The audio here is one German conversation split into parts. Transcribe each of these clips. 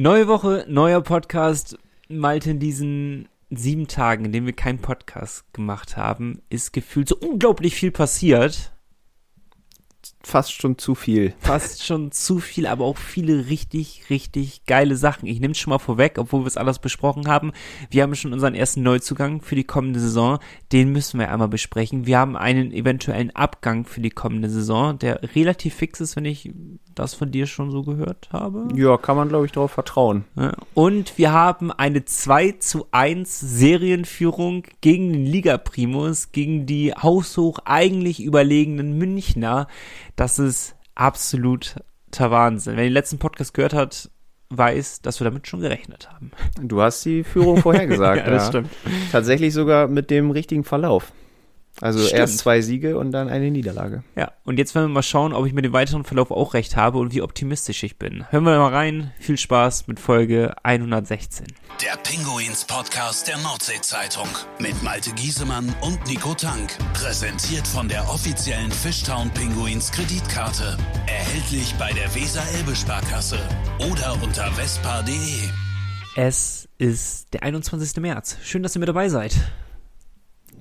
Neue Woche, neuer Podcast. Malte, in diesen sieben Tagen, in denen wir keinen Podcast gemacht haben, ist gefühlt so unglaublich viel passiert. Fast schon zu viel. Fast schon zu viel, aber auch viele richtig, richtig geile Sachen. Ich nehme es schon mal vorweg, obwohl wir es alles besprochen haben. Wir haben schon unseren ersten Neuzugang für die kommende Saison. Den müssen wir einmal besprechen. Wir haben einen eventuellen Abgang für die kommende Saison, der relativ fix ist, wenn ich das von dir schon so gehört habe. Ja, kann man, glaube ich, darauf vertrauen. Und wir haben eine 2 zu 1 Serienführung gegen den Liga-Primus, gegen die haushoch eigentlich überlegenen Münchner. Das ist absoluter Wahnsinn. Wer den letzten Podcast gehört hat, weiß, dass wir damit schon gerechnet haben. Du hast die Führung vorhergesagt. ja, das ja. stimmt. Tatsächlich sogar mit dem richtigen Verlauf. Also Stimmt. erst zwei Siege und dann eine Niederlage. Ja, und jetzt werden wir mal schauen, ob ich mit dem weiteren Verlauf auch recht habe und wie optimistisch ich bin. Hören wir mal rein. Viel Spaß mit Folge 116. Der Pinguins Podcast der Nordsee-Zeitung mit Malte Giesemann und Nico Tank. Präsentiert von der offiziellen Fishtown Pinguins Kreditkarte. Erhältlich bei der Weser-Elbe-Sparkasse oder unter vespa.de. Es ist der 21. März. Schön, dass ihr mit dabei seid.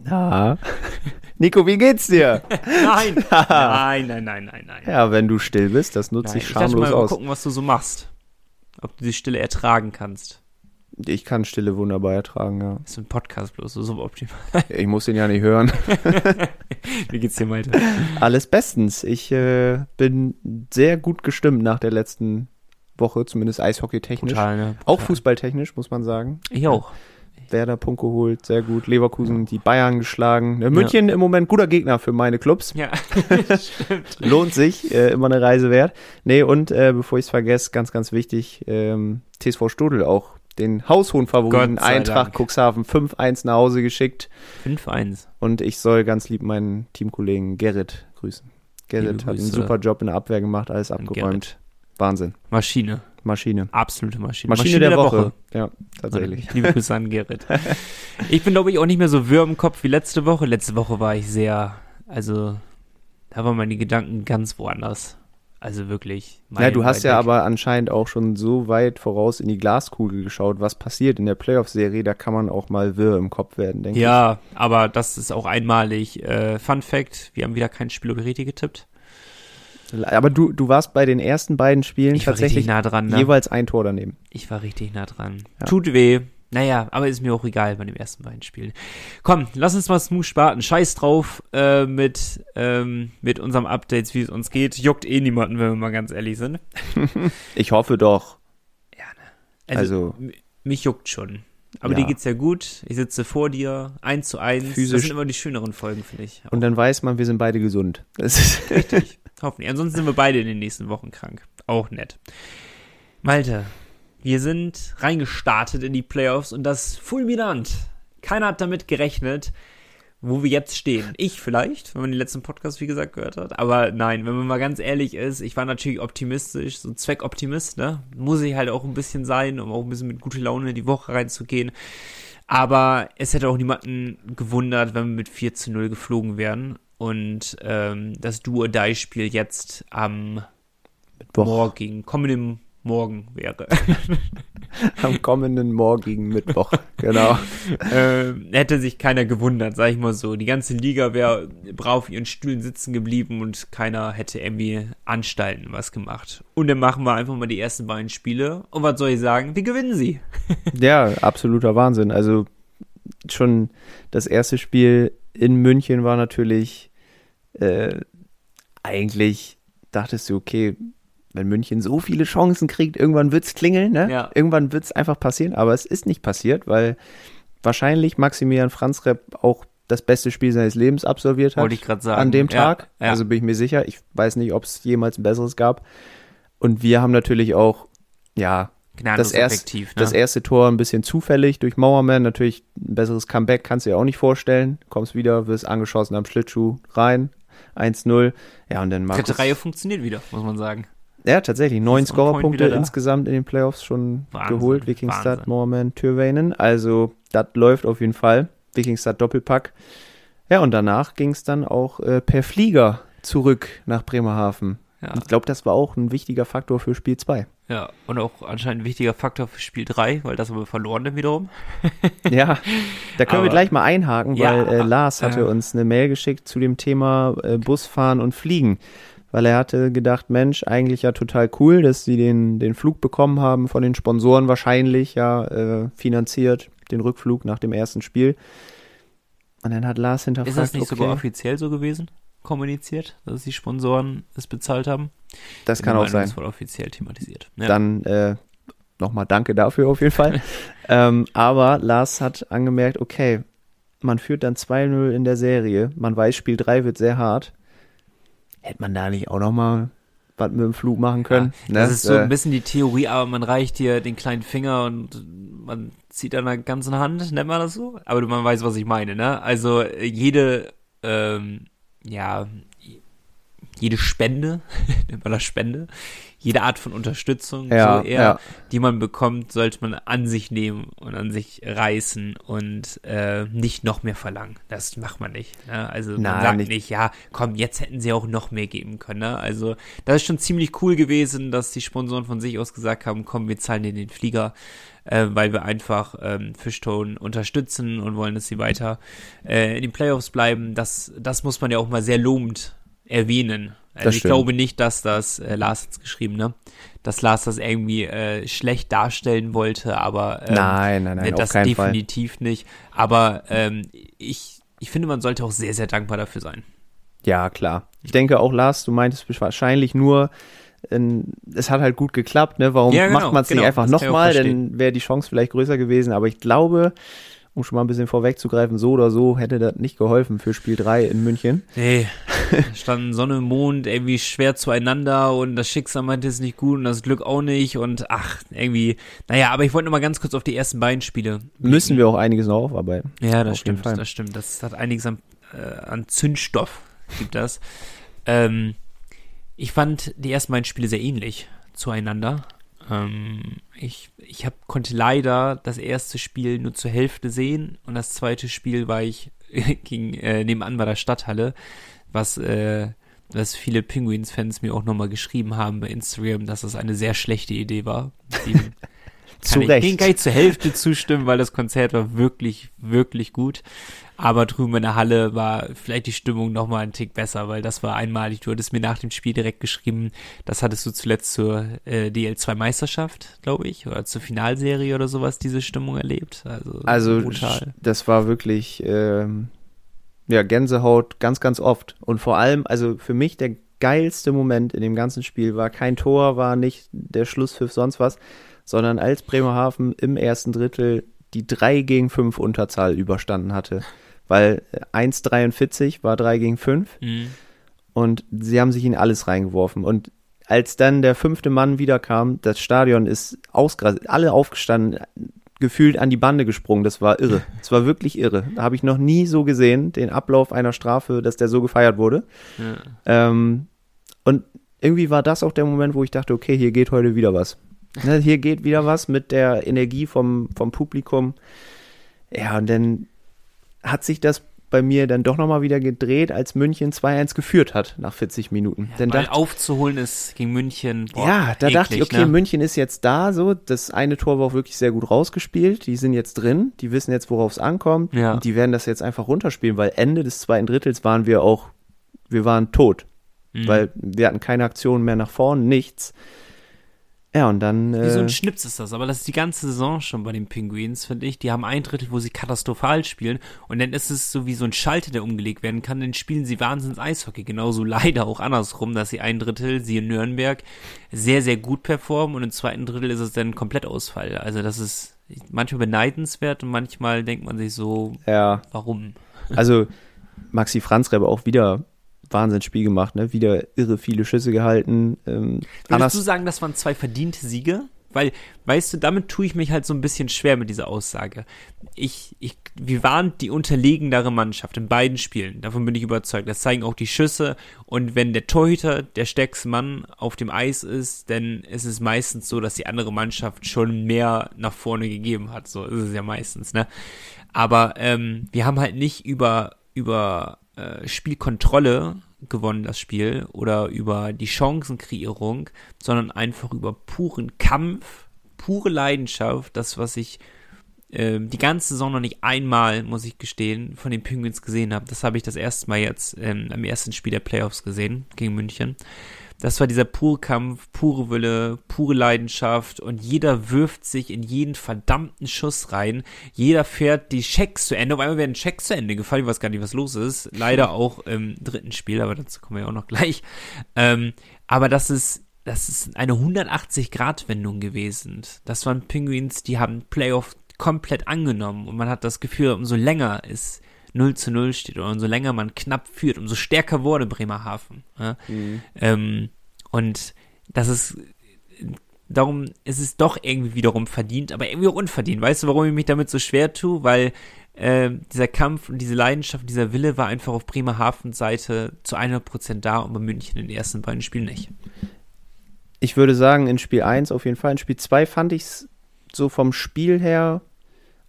Na. Nico, wie geht's dir? nein. nein, nein, nein, nein, nein. Ja, wenn du still bist, das nutze ich schamlos ich mal, aus. Mal gucken, was du so machst. Ob du die Stille ertragen kannst. Ich kann Stille wunderbar ertragen, ja. Ist ein Podcast bloß, so suboptimal. Ich muss ihn ja nicht hören. Wie geht's dir, Malte? Alles bestens. Ich äh, bin sehr gut gestimmt nach der letzten Woche, zumindest eishockeytechnisch. Brutal, ne? Brutal. Auch fußballtechnisch, muss man sagen. Ich auch. Werder Punkt geholt, sehr gut. Leverkusen die Bayern geschlagen. Ja, München ja. im Moment guter Gegner für meine Clubs. Ja, stimmt. Lohnt sich, äh, immer eine Reise wert. Nee, und äh, bevor ich es vergesse, ganz, ganz wichtig, ähm, TSV Stodel auch den haushohen Favoriten Eintracht Dank. Cuxhaven 5-1 nach Hause geschickt. 5-1. Und ich soll ganz lieb meinen Teamkollegen Gerrit grüßen. Gerrit hat einen super Job in der Abwehr gemacht, alles abgeräumt. Wahnsinn. Maschine. Maschine. Absolute Maschine. Maschine, Maschine der, der Woche. Woche. Ja, tatsächlich. Liebe Grüße an Gerrit. Ich bin, glaube ich, auch nicht mehr so wirr im Kopf wie letzte Woche. Letzte Woche war ich sehr, also, da waren meine Gedanken ganz woanders. Also wirklich. Ja, du hast ja weg. aber anscheinend auch schon so weit voraus in die Glaskugel geschaut, was passiert in der Playoff-Serie. Da kann man auch mal wirr im Kopf werden, denke ja, ich. Ja, aber das ist auch einmalig. Äh, Fun Fact: Wir haben wieder kein Spiel oder Geräte getippt. Aber du, du warst bei den ersten beiden Spielen ich tatsächlich nah dran, ne? jeweils ein Tor daneben. Ich war richtig nah dran. Ja. Tut weh. Naja, aber ist mir auch egal bei den ersten beiden Spielen. Komm, lass uns mal smooth starten. Scheiß drauf äh, mit, ähm, mit unserem Updates, wie es uns geht. Juckt eh niemanden, wenn wir mal ganz ehrlich sind. ich hoffe doch. Ja, ne? Also, also mich juckt schon. Aber ja. dir geht's ja gut. Ich sitze vor dir, eins zu eins. Physisch. Das sind immer die schöneren Folgen, finde ich. Auch. Und dann weiß man, wir sind beide gesund. Das ist Richtig. Hoffentlich. Ansonsten sind wir beide in den nächsten Wochen krank. Auch nett. Malte, wir sind reingestartet in die Playoffs und das fulminant. Keiner hat damit gerechnet, wo wir jetzt stehen. Ich vielleicht, wenn man den letzten Podcast, wie gesagt, gehört hat. Aber nein, wenn man mal ganz ehrlich ist, ich war natürlich optimistisch, so Zweckoptimist, ne? Muss ich halt auch ein bisschen sein, um auch ein bisschen mit guter Laune in die Woche reinzugehen. Aber es hätte auch niemanden gewundert, wenn wir mit 4 zu 0 geflogen wären und ähm, das Do-or-Die-Spiel jetzt am Mittwoch. morgigen, kommenden Morgen wäre. am kommenden morgigen Mittwoch, genau. ähm, hätte sich keiner gewundert, sag ich mal so. Die ganze Liga wäre brav auf ihren Stühlen sitzen geblieben und keiner hätte irgendwie Anstalten was gemacht. Und dann machen wir einfach mal die ersten beiden Spiele. Und was soll ich sagen? Wir gewinnen sie. ja, absoluter Wahnsinn. Also schon das erste Spiel in München war natürlich äh, eigentlich dachtest du, okay, wenn München so viele Chancen kriegt, irgendwann wird es klingeln, ne? Ja. Irgendwann es einfach passieren, aber es ist nicht passiert, weil wahrscheinlich Maximilian Franzrep auch das beste Spiel seines Lebens absolviert hat. Wollte ich gerade sagen. An dem Tag. Ja, ja. Also bin ich mir sicher. Ich weiß nicht, ob es jemals ein besseres gab. Und wir haben natürlich auch, ja, das, erst, ne? das erste Tor ein bisschen zufällig durch Mauerman. Natürlich ein besseres Comeback kannst du dir auch nicht vorstellen. Kommst wieder, wirst angeschossen am Schlittschuh rein. 1-0. Ja, und dann Markus. Dritte Reihe funktioniert wieder, muss man sagen. Ja, tatsächlich. Neun Scorerpunkte insgesamt in den Playoffs schon Wahnsinn, geholt. Wikingstad, Moorman, Türweinen. Also, das läuft auf jeden Fall. Wikingstad Doppelpack. Ja, und danach ging es dann auch äh, per Flieger zurück nach Bremerhaven. Ja. Ich glaube, das war auch ein wichtiger Faktor für Spiel 2. Ja, und auch anscheinend ein wichtiger Faktor für Spiel 3, weil das haben wir verloren dann wiederum. Ja, da können Aber- wir gleich mal einhaken, weil Ja, äh, Lars hatte äh. uns eine Mail geschickt zu dem Thema äh, Busfahren und Fliegen. Weil er hatte gedacht, Mensch, eigentlich ja total cool, dass sie den, den Flug bekommen haben von den Sponsoren wahrscheinlich, ja, äh, finanziert, den Rückflug nach dem ersten Spiel. Und dann hat Lars hinterfragt, Ist das nicht okay, sogar offiziell so gewesen? Kommuniziert, dass die Sponsoren es bezahlt haben? Das kann auch sein. Das wurde offiziell thematisiert. Ja. Dann äh, nochmal danke dafür auf jeden Fall. ähm, aber Lars hat angemerkt, okay, man führt dann 2-0 in der Serie. Man weiß, Spiel 3 wird sehr hart. Hätte man da nicht auch nochmal was mit dem Flug machen können? Ja, ne? das ist so Äh, ein bisschen die Theorie, aber man reicht dir den kleinen Finger und man zieht an der ganzen Hand, nennt man das so? Aber man weiß, was ich meine, ne? Also äh, jede, ähm, ja, jede Spende, nennt man das Spende, jede Art von Unterstützung, Ja, so eher, ja. die man bekommt, sollte man an sich nehmen und an sich reißen und äh, nicht noch mehr verlangen. Das macht man nicht. Ne? Also man Nein, sagt nicht. nicht, ja, komm, jetzt hätten sie auch noch mehr geben können. Ne? Also das ist schon ziemlich cool gewesen, dass die Sponsoren von sich aus gesagt haben, komm, wir zahlen dir den Flieger, äh, weil wir einfach ähm, Fischtone unterstützen und wollen, dass sie weiter äh, in den Playoffs bleiben. Das, das muss man ja auch mal sehr lobend erwähnen. Also Das ich stimmt. glaube nicht, dass das, äh, Lars hat's geschrieben, ne? Dass Lars das irgendwie äh, schlecht darstellen wollte, aber ähm, nein, nein, nein, ne, auf das keinen Fall. definitiv nicht. Aber ähm, ich, ich finde, man sollte auch sehr, sehr dankbar dafür sein. Ja, klar. Ich denke auch, Lars, du meintest wahrscheinlich nur, ähm, es hat halt gut geklappt, ne? Warum Ja, genau, macht man es genau, nicht einfach nochmal? Dann wäre die Chance vielleicht größer gewesen. Aber ich glaube, um schon mal ein bisschen vorwegzugreifen, so oder so hätte das nicht geholfen für Spiel 3 in München. Nee, da standen Sonne, Mond irgendwie schwer zueinander und das Schicksal meinte es nicht gut und das Glück auch nicht und ach, irgendwie, naja, aber ich wollte noch mal ganz kurz auf die ersten beiden Spiele. Müssen wir auch einiges noch aufarbeiten. Ja, Auf das jeden stimmt, das stimmt. Das hat einiges an, äh, an Zündstoff, gibt das. ähm, ich fand die ersten beiden Spiele sehr ähnlich zueinander. Ähm, ich ich hab, konnte leider das erste Spiel nur zur Hälfte sehen und das zweite Spiel war ich gegen, äh, nebenan bei der Stadthalle, was, äh, was viele Penguins-Fans mir auch nochmal geschrieben haben bei Instagram, dass das eine sehr schlechte Idee war. Die, Zu kann ich, Recht. Den kann ich zur Hälfte zustimmen, weil das Konzert war wirklich, wirklich gut. Aber drüben in der Halle war vielleicht die Stimmung noch mal einen Tick besser, weil das war einmalig. Du hattest mir nach dem Spiel direkt geschrieben, das hattest du zuletzt zur äh, DL2-Meisterschaft, glaube ich, oder zur Finalserie oder sowas, diese Stimmung erlebt. Also, Also brutal. das war wirklich ähm, ja Gänsehaut ganz, ganz oft. Und vor allem, also für mich der geilste Moment in dem ganzen Spiel war kein Tor, war nicht der Schlusspfiff, sonst was, sondern als Bremerhaven im ersten Drittel die 3 gegen 5 Unterzahl überstanden hatte. Weil äh, 1,43 war 3 gegen 5 Mhm. und sie haben sich in alles reingeworfen. Und als dann der fünfte Mann wiederkam, das Stadion ist ausgerastet, alle aufgestanden, gefühlt an die Bande gesprungen. Das war irre. Es war wirklich irre. Da habe ich noch nie so gesehen, den Ablauf einer Strafe, dass der so gefeiert wurde. Ja. Ähm, und irgendwie war das auch der Moment, wo ich dachte, okay, hier geht heute wieder was. Ne, hier geht wieder was mit der Energie vom, vom Publikum. Ja, und dann hat sich das bei mir dann doch nochmal wieder gedreht, als München 2-1 geführt hat nach 40 Minuten. dann Weil dachte, aufzuholen ist gegen München. Boah, ja, da dachte ich, eklig, okay, ne? München ist jetzt da, so. Das eine Tor war auch wirklich sehr gut rausgespielt. Die sind jetzt drin. Die wissen jetzt, worauf es ankommt. Ja. Und die werden das jetzt einfach runterspielen, weil Ende des zweiten Drittels waren wir auch, wir waren tot. Mhm. Weil wir hatten keine Aktion mehr nach vorn, nichts. Ja, und dann. Wie so Äh, ein Schnips ist das, aber das ist die ganze Saison schon bei den Penguins, finde ich. Die haben ein Drittel, wo sie katastrophal spielen und dann ist es so wie so ein Schalter, der umgelegt werden kann, dann spielen sie wahnsinns Eishockey. Genauso leider auch andersrum, dass sie ein Drittel, sie in Nürnberg, sehr, sehr gut performen und im zweiten Drittel ist es dann ein Komplettausfall. Also das ist manchmal beneidenswert und manchmal denkt man sich so, ja, warum? also Maxi Franzrebe auch wieder Wahnsinnsspiel gemacht, ne? Wieder irre viele Schüsse gehalten. Ähm, Würdest anders, du sagen, das waren zwei verdiente Siege? Weil, weißt du, damit tue ich mich halt so ein bisschen schwer mit dieser Aussage. Ich, ich, wir waren die unterlegendere Mannschaft in beiden Spielen. Davon bin ich überzeugt. Das zeigen auch die Schüsse. Und wenn der Torhüter der stärkste Mann auf dem Eis ist, dann ist es meistens so, dass die andere Mannschaft schon mehr nach vorne gegeben hat. So ist es ja meistens, ne? Aber ähm, wir haben halt nicht über, über äh, Spielkontrolle gewonnen, das Spiel, oder über die Chancenkreierung, sondern einfach über puren Kampf, pure Leidenschaft, das, was ich äh, die ganze Saison noch nicht einmal, muss ich gestehen, von den Penguins gesehen habe. Das habe ich das erste Mal jetzt ähm, am ersten Spiel der Playoffs gesehen, gegen München. Das war dieser pure Kampf, pure Wille, pure Leidenschaft und jeder wirft sich in jeden verdammten Schuss rein. Jeder fährt die Checks zu Ende. Auf einmal werden Checks zu Ende gefallen. Ich weiß gar nicht, was los ist. Leider auch im dritten Spiel, aber dazu kommen wir ja auch noch gleich. Ähm, aber das ist, das ist eine 180-Grad-Wendung gewesen. Das waren Penguins, die haben Playoff komplett angenommen und man hat das Gefühl, umso länger es 0 zu 0 steht oder umso länger man knapp führt, umso stärker wurde Bremerhaven. Ja? Mhm. Ähm, und das ist darum ist es doch irgendwie wiederum verdient, aber irgendwie auch unverdient. Weißt du, warum ich mich damit so schwer tue? Weil äh, dieser Kampf und diese Leidenschaft, dieser Wille war einfach auf Bremerhavens Seite zu 100% da und bei München in den ersten beiden Spielen nicht. Ich würde sagen, in Spiel 1 auf jeden Fall. In Spiel 2 fand ich es so vom Spiel her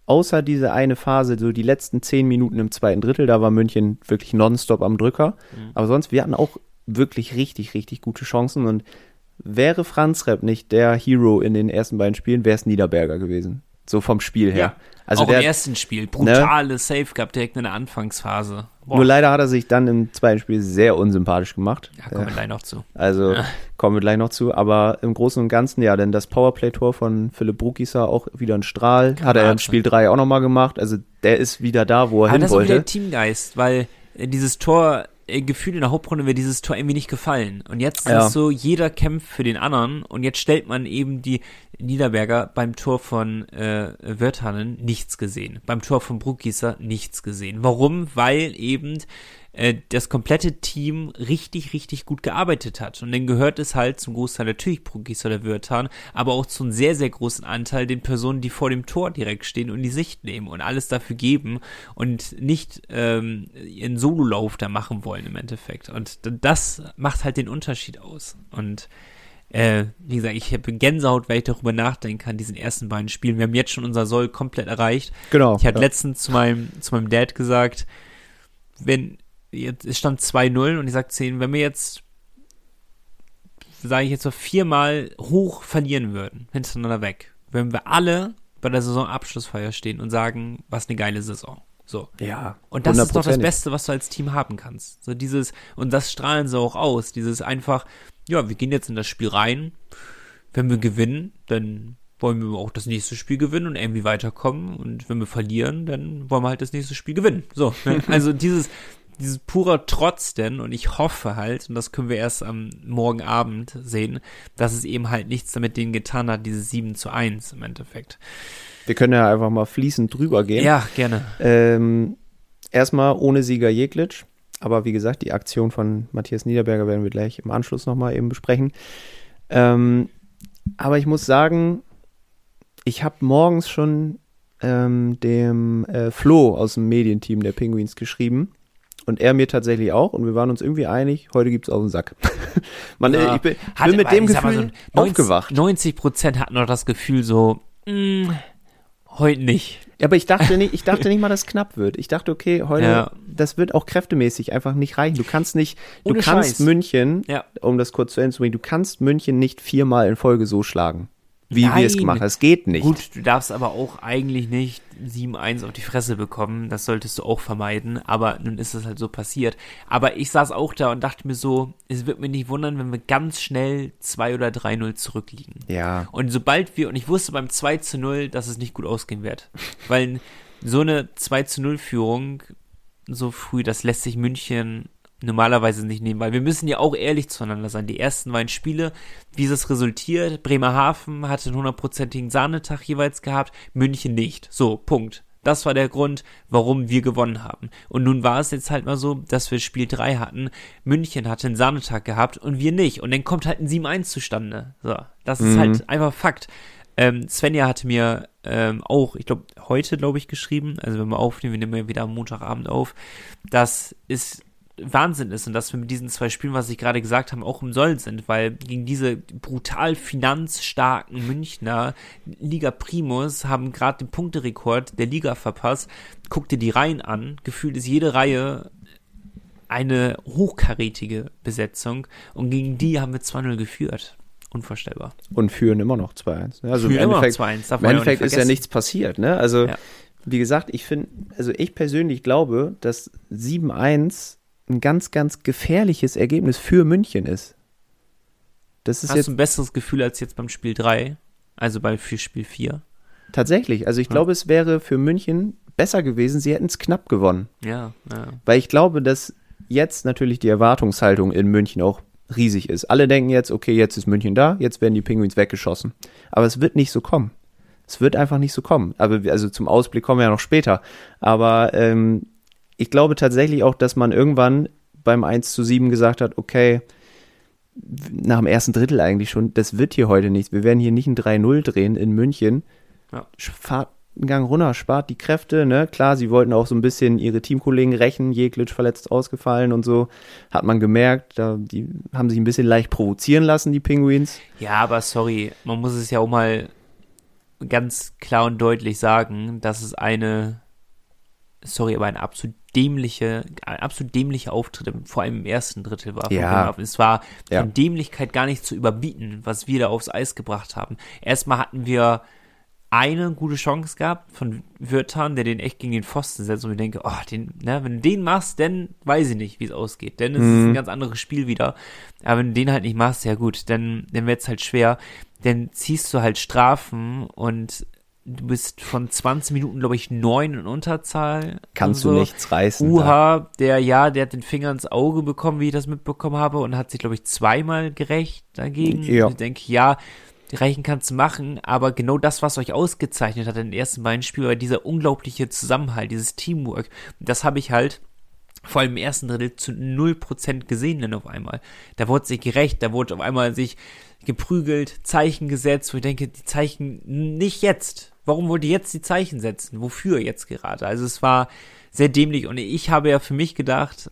außer diese eine Phase, so die letzten zehn Minuten im zweiten Drittel, da war München wirklich nonstop am Drücker. Mhm. Aber sonst, wir hatten auch wirklich richtig, richtig gute Chancen und wäre Franz Repp nicht der Hero in den ersten beiden Spielen, wäre es Niederberger gewesen. So vom Spiel her. Ja. Also auch der, im ersten Spiel. Brutale ne? Save gehabt direkt in der Anfangsphase. Boah. Nur leider hat er sich dann im zweiten Spiel sehr unsympathisch gemacht. Ja, kommen wir gleich noch zu. Also ja. kommen wir gleich noch zu. Aber im Großen und Ganzen, ja, denn das Powerplay-Tor von Philipp Brukisa auch wieder ein Strahl. Hat er im Spiel 3 auch nochmal gemacht. Also der ist wieder da, wo er Aber hin wollte. Das ist wieder Teamgeist, weil dieses Tor äh, Gefühl in der Hauptrunde wäre dieses Tor irgendwie nicht gefallen. Und jetzt ja. ist so, jeder kämpft für den anderen und jetzt stellt man eben die Niederberger beim Tor von äh, Wörthanen nichts gesehen. Beim Tor von Bruckgießer nichts gesehen. Warum? Weil eben äh, das komplette Team richtig, richtig gut gearbeitet hat. Und dann gehört es halt zum Großteil natürlich Progis oder Wirtan, aber auch zu einem sehr, sehr großen Anteil den Personen, die vor dem Tor direkt stehen und die Sicht nehmen und alles dafür geben und nicht ähm, ihren Sololauf da machen wollen im Endeffekt. Und das macht halt den Unterschied aus. Und äh, wie gesagt, ich habe Gänsehaut, weil ich darüber nachdenken kann, diesen ersten beiden Spielen. Wir haben jetzt schon unser Soll komplett erreicht. Genau. Ich hatte ja. letztens zu meinem, zu meinem Dad gesagt, wenn jetzt, es stand 2-0 und ich sag 10, wenn wir jetzt, sage ich jetzt so viermal hoch verlieren würden, hintereinander weg, wenn wir alle bei der Saisonabschlussfeier stehen und sagen, was eine geile Saison. So. Ja. Und das ist doch das Beste, was du als Team haben kannst. So dieses, und das strahlen sie auch aus. Dieses einfach, ja, wir gehen jetzt in das Spiel rein. Wenn wir gewinnen, dann wollen wir auch das nächste Spiel gewinnen und irgendwie weiterkommen. Und wenn wir verlieren, dann wollen wir halt das nächste Spiel gewinnen. So. Ne? Also dieses, dieses purer Trotz denn, und ich hoffe halt, und das können wir erst am morgen Abend sehen, dass es eben halt nichts damit denen getan hat, dieses 7 zu 1 im Endeffekt. Wir können ja einfach mal fließend drüber gehen. Ja, gerne. Ähm, erstmal ohne Sieger Jeglitsch, aber wie gesagt, die Aktion von Matthias Niederberger werden wir gleich im Anschluss nochmal eben besprechen. Ähm, aber ich muss sagen, ich habe morgens schon ähm, dem äh, Flo aus dem Medienteam der Penguins geschrieben und er mir tatsächlich auch. Und wir waren uns irgendwie einig, heute gibt es auf den Sack. Man, ja, ich bin, bin mit dem Gefühl so 90, aufgewacht. 90 Prozent hatten noch das Gefühl so, mh, mm, heute nicht. Ja, aber ich dachte nicht, ich dachte nicht mal, dass es knapp wird. Ich dachte, okay, heute, ja. das wird auch kräftemäßig einfach nicht reichen. Du kannst nicht, du Ohne kannst Scheiß. München, ja. um das kurz zu Ende zu bringen, du kannst München nicht viermal in Folge so schlagen wie Nein. wir es gemacht haben. Das geht nicht. Gut, du darfst aber auch eigentlich nicht 7-1 auf die Fresse bekommen. Das solltest du auch vermeiden. Aber nun ist es halt so passiert. Aber ich saß auch da und dachte mir so, es wird mir nicht wundern, wenn wir ganz schnell 2 oder 3-0 zurückliegen. Ja. Und sobald wir, und ich wusste beim 2 zu 0, dass es nicht gut ausgehen wird. Weil so eine 2 zu 0 Führung so früh, das lässt sich München normalerweise nicht nehmen, weil wir müssen ja auch ehrlich zueinander sein. Die ersten beiden Spiele, wie es resultiert, Bremerhaven hatte einen hundertprozentigen Sahnetag jeweils gehabt, München nicht. So, Punkt. Das war der Grund, warum wir gewonnen haben. Und nun war es jetzt halt mal so, dass wir Spiel 3 hatten. München hatte einen Sahnetag gehabt und wir nicht. Und dann kommt halt ein 7-1 zustande. So, das ist halt mhm. halt einfach Fakt. Ähm, Svenja hatte mir ähm, auch, ich glaube, heute, glaube ich, geschrieben, also wenn wir aufnehmen, wir nehmen ja wieder am Montagabend auf, dass es Wahnsinn ist und dass wir mit diesen zwei Spielen, was ich gerade gesagt habe, auch im Soll sind, weil gegen diese brutal finanzstarken Münchner Liga Primus haben gerade den Punkterekord der Liga verpasst. Guck dir die Reihen an. Gefühlt ist jede Reihe eine hochkarätige Besetzung und gegen die haben wir 2-0 geführt. Unvorstellbar. Und führen immer noch 2-1. ne? Also Führen im immer noch Endeffekt, 2-1, darf im Endeffekt ist ja nichts passiert. Ne? Also Ja. wie gesagt, ich finde, also ich persönlich glaube, dass 7-1 ein ganz, ganz gefährliches Ergebnis für München ist. Das ist Hast jetzt du ein besseres Gefühl als jetzt beim Spiel 3? Also bei für Spiel 4? tatsächlich, also ich Ja. glaube, es wäre für München besser gewesen, sie hätten es knapp gewonnen. Ja, ja. Weil ich glaube, dass jetzt natürlich die Erwartungshaltung in München auch riesig ist. Alle denken jetzt, okay, jetzt ist München da, jetzt werden die Pinguins weggeschossen. Aber es wird nicht so kommen. Es wird einfach nicht so kommen. Aber also zum Ausblick kommen wir ja noch später. Aber ähm, ich glaube tatsächlich auch, dass man irgendwann beim 1 zu 7 gesagt hat, okay, nach dem ersten Drittel eigentlich schon, das wird hier heute nichts. Wir werden hier nicht ein 3-0 drehen in München. Ja. Fahrt einen Gang runter, spart die Kräfte, ne? Klar, sie wollten auch so ein bisschen ihre Teamkollegen rächen, Jeglitsch verletzt ausgefallen und so. Hat man gemerkt, da, die haben sich ein bisschen leicht provozieren lassen, die Pinguins. Ja, aber sorry, man muss es ja auch mal ganz klar und deutlich sagen, dass es eine, sorry, aber eine absolut dämliche, absolut dämlicher Auftritt, im- vor allem im ersten Drittel war. Ja. Es war Ja. von Dämlichkeit gar nicht zu überbieten, was wir da aufs Eis gebracht haben. Erstmal hatten wir eine gute Chance gehabt von Wirtan, der den echt gegen den Pfosten setzt und ich denke, oh, den, ne, wenn du den machst, dann weiß ich nicht, wie es ausgeht. Denn es ist Mhm. ein ganz anderes Spiel wieder. Aber wenn du den halt nicht machst, ja gut, dann, dann wird's halt schwer. Dann ziehst du halt Strafen und du bist von 20 Minuten, glaube ich, neun in Unterzahl. Kannst und du so. nichts reißen. da. Uha, der, ja, der hat den Finger ins Auge bekommen, wie ich das mitbekommen habe, und hat sich, glaube ich, zweimal gerecht dagegen. Ja. Und ich denke, ja, die Reichen kannst du machen, aber genau das, was euch ausgezeichnet hat in den ersten beiden Spielen, war dieser unglaubliche Zusammenhalt, dieses Teamwork. Das habe ich halt vor allem im ersten Drittel zu 0% gesehen dann auf einmal. Da wurde sich gerecht, da wurde auf einmal sich geprügelt, Zeichen gesetzt, wo ich denke, die Zeichen nicht jetzt. Warum wollt ihr jetzt die Zeichen setzen? Wofür jetzt gerade? Also es war sehr dämlich und ich habe ja für mich gedacht,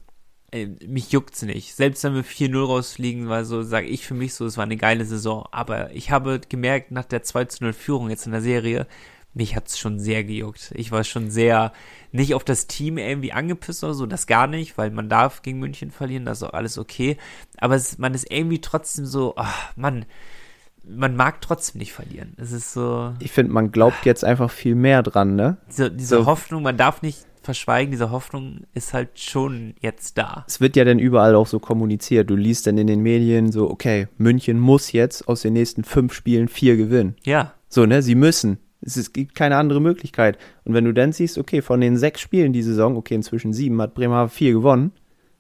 ey, mich juckt's nicht. Selbst wenn wir 4-0 rausfliegen, war so, sage ich für mich so, es war eine geile Saison. Aber ich habe gemerkt, nach der 2-0 Führung jetzt in der Serie, mich hat's schon sehr gejuckt. Ich war schon sehr nicht auf das Team irgendwie angepisst oder so, das gar nicht, weil man darf gegen München verlieren, das ist auch alles okay. Aber es, man ist irgendwie trotzdem so, ach, Mann, man mag trotzdem nicht verlieren. Es ist so, Ich finde, man glaubt jetzt einfach viel mehr dran, ne? diese, diese So. Hoffnung, man darf nicht verschweigen, diese Hoffnung ist halt schon jetzt da. Es wird ja dann überall auch so kommuniziert. Du liest dann in den Medien so, okay, München muss jetzt aus den nächsten fünf Spielen vier gewinnen. Ja, So, ne? Sie müssen. Es, es gibt keine andere Möglichkeit. Und wenn du dann siehst, okay, von den sechs Spielen die Saison, okay, inzwischen sieben, hat Bremerhaven vier gewonnen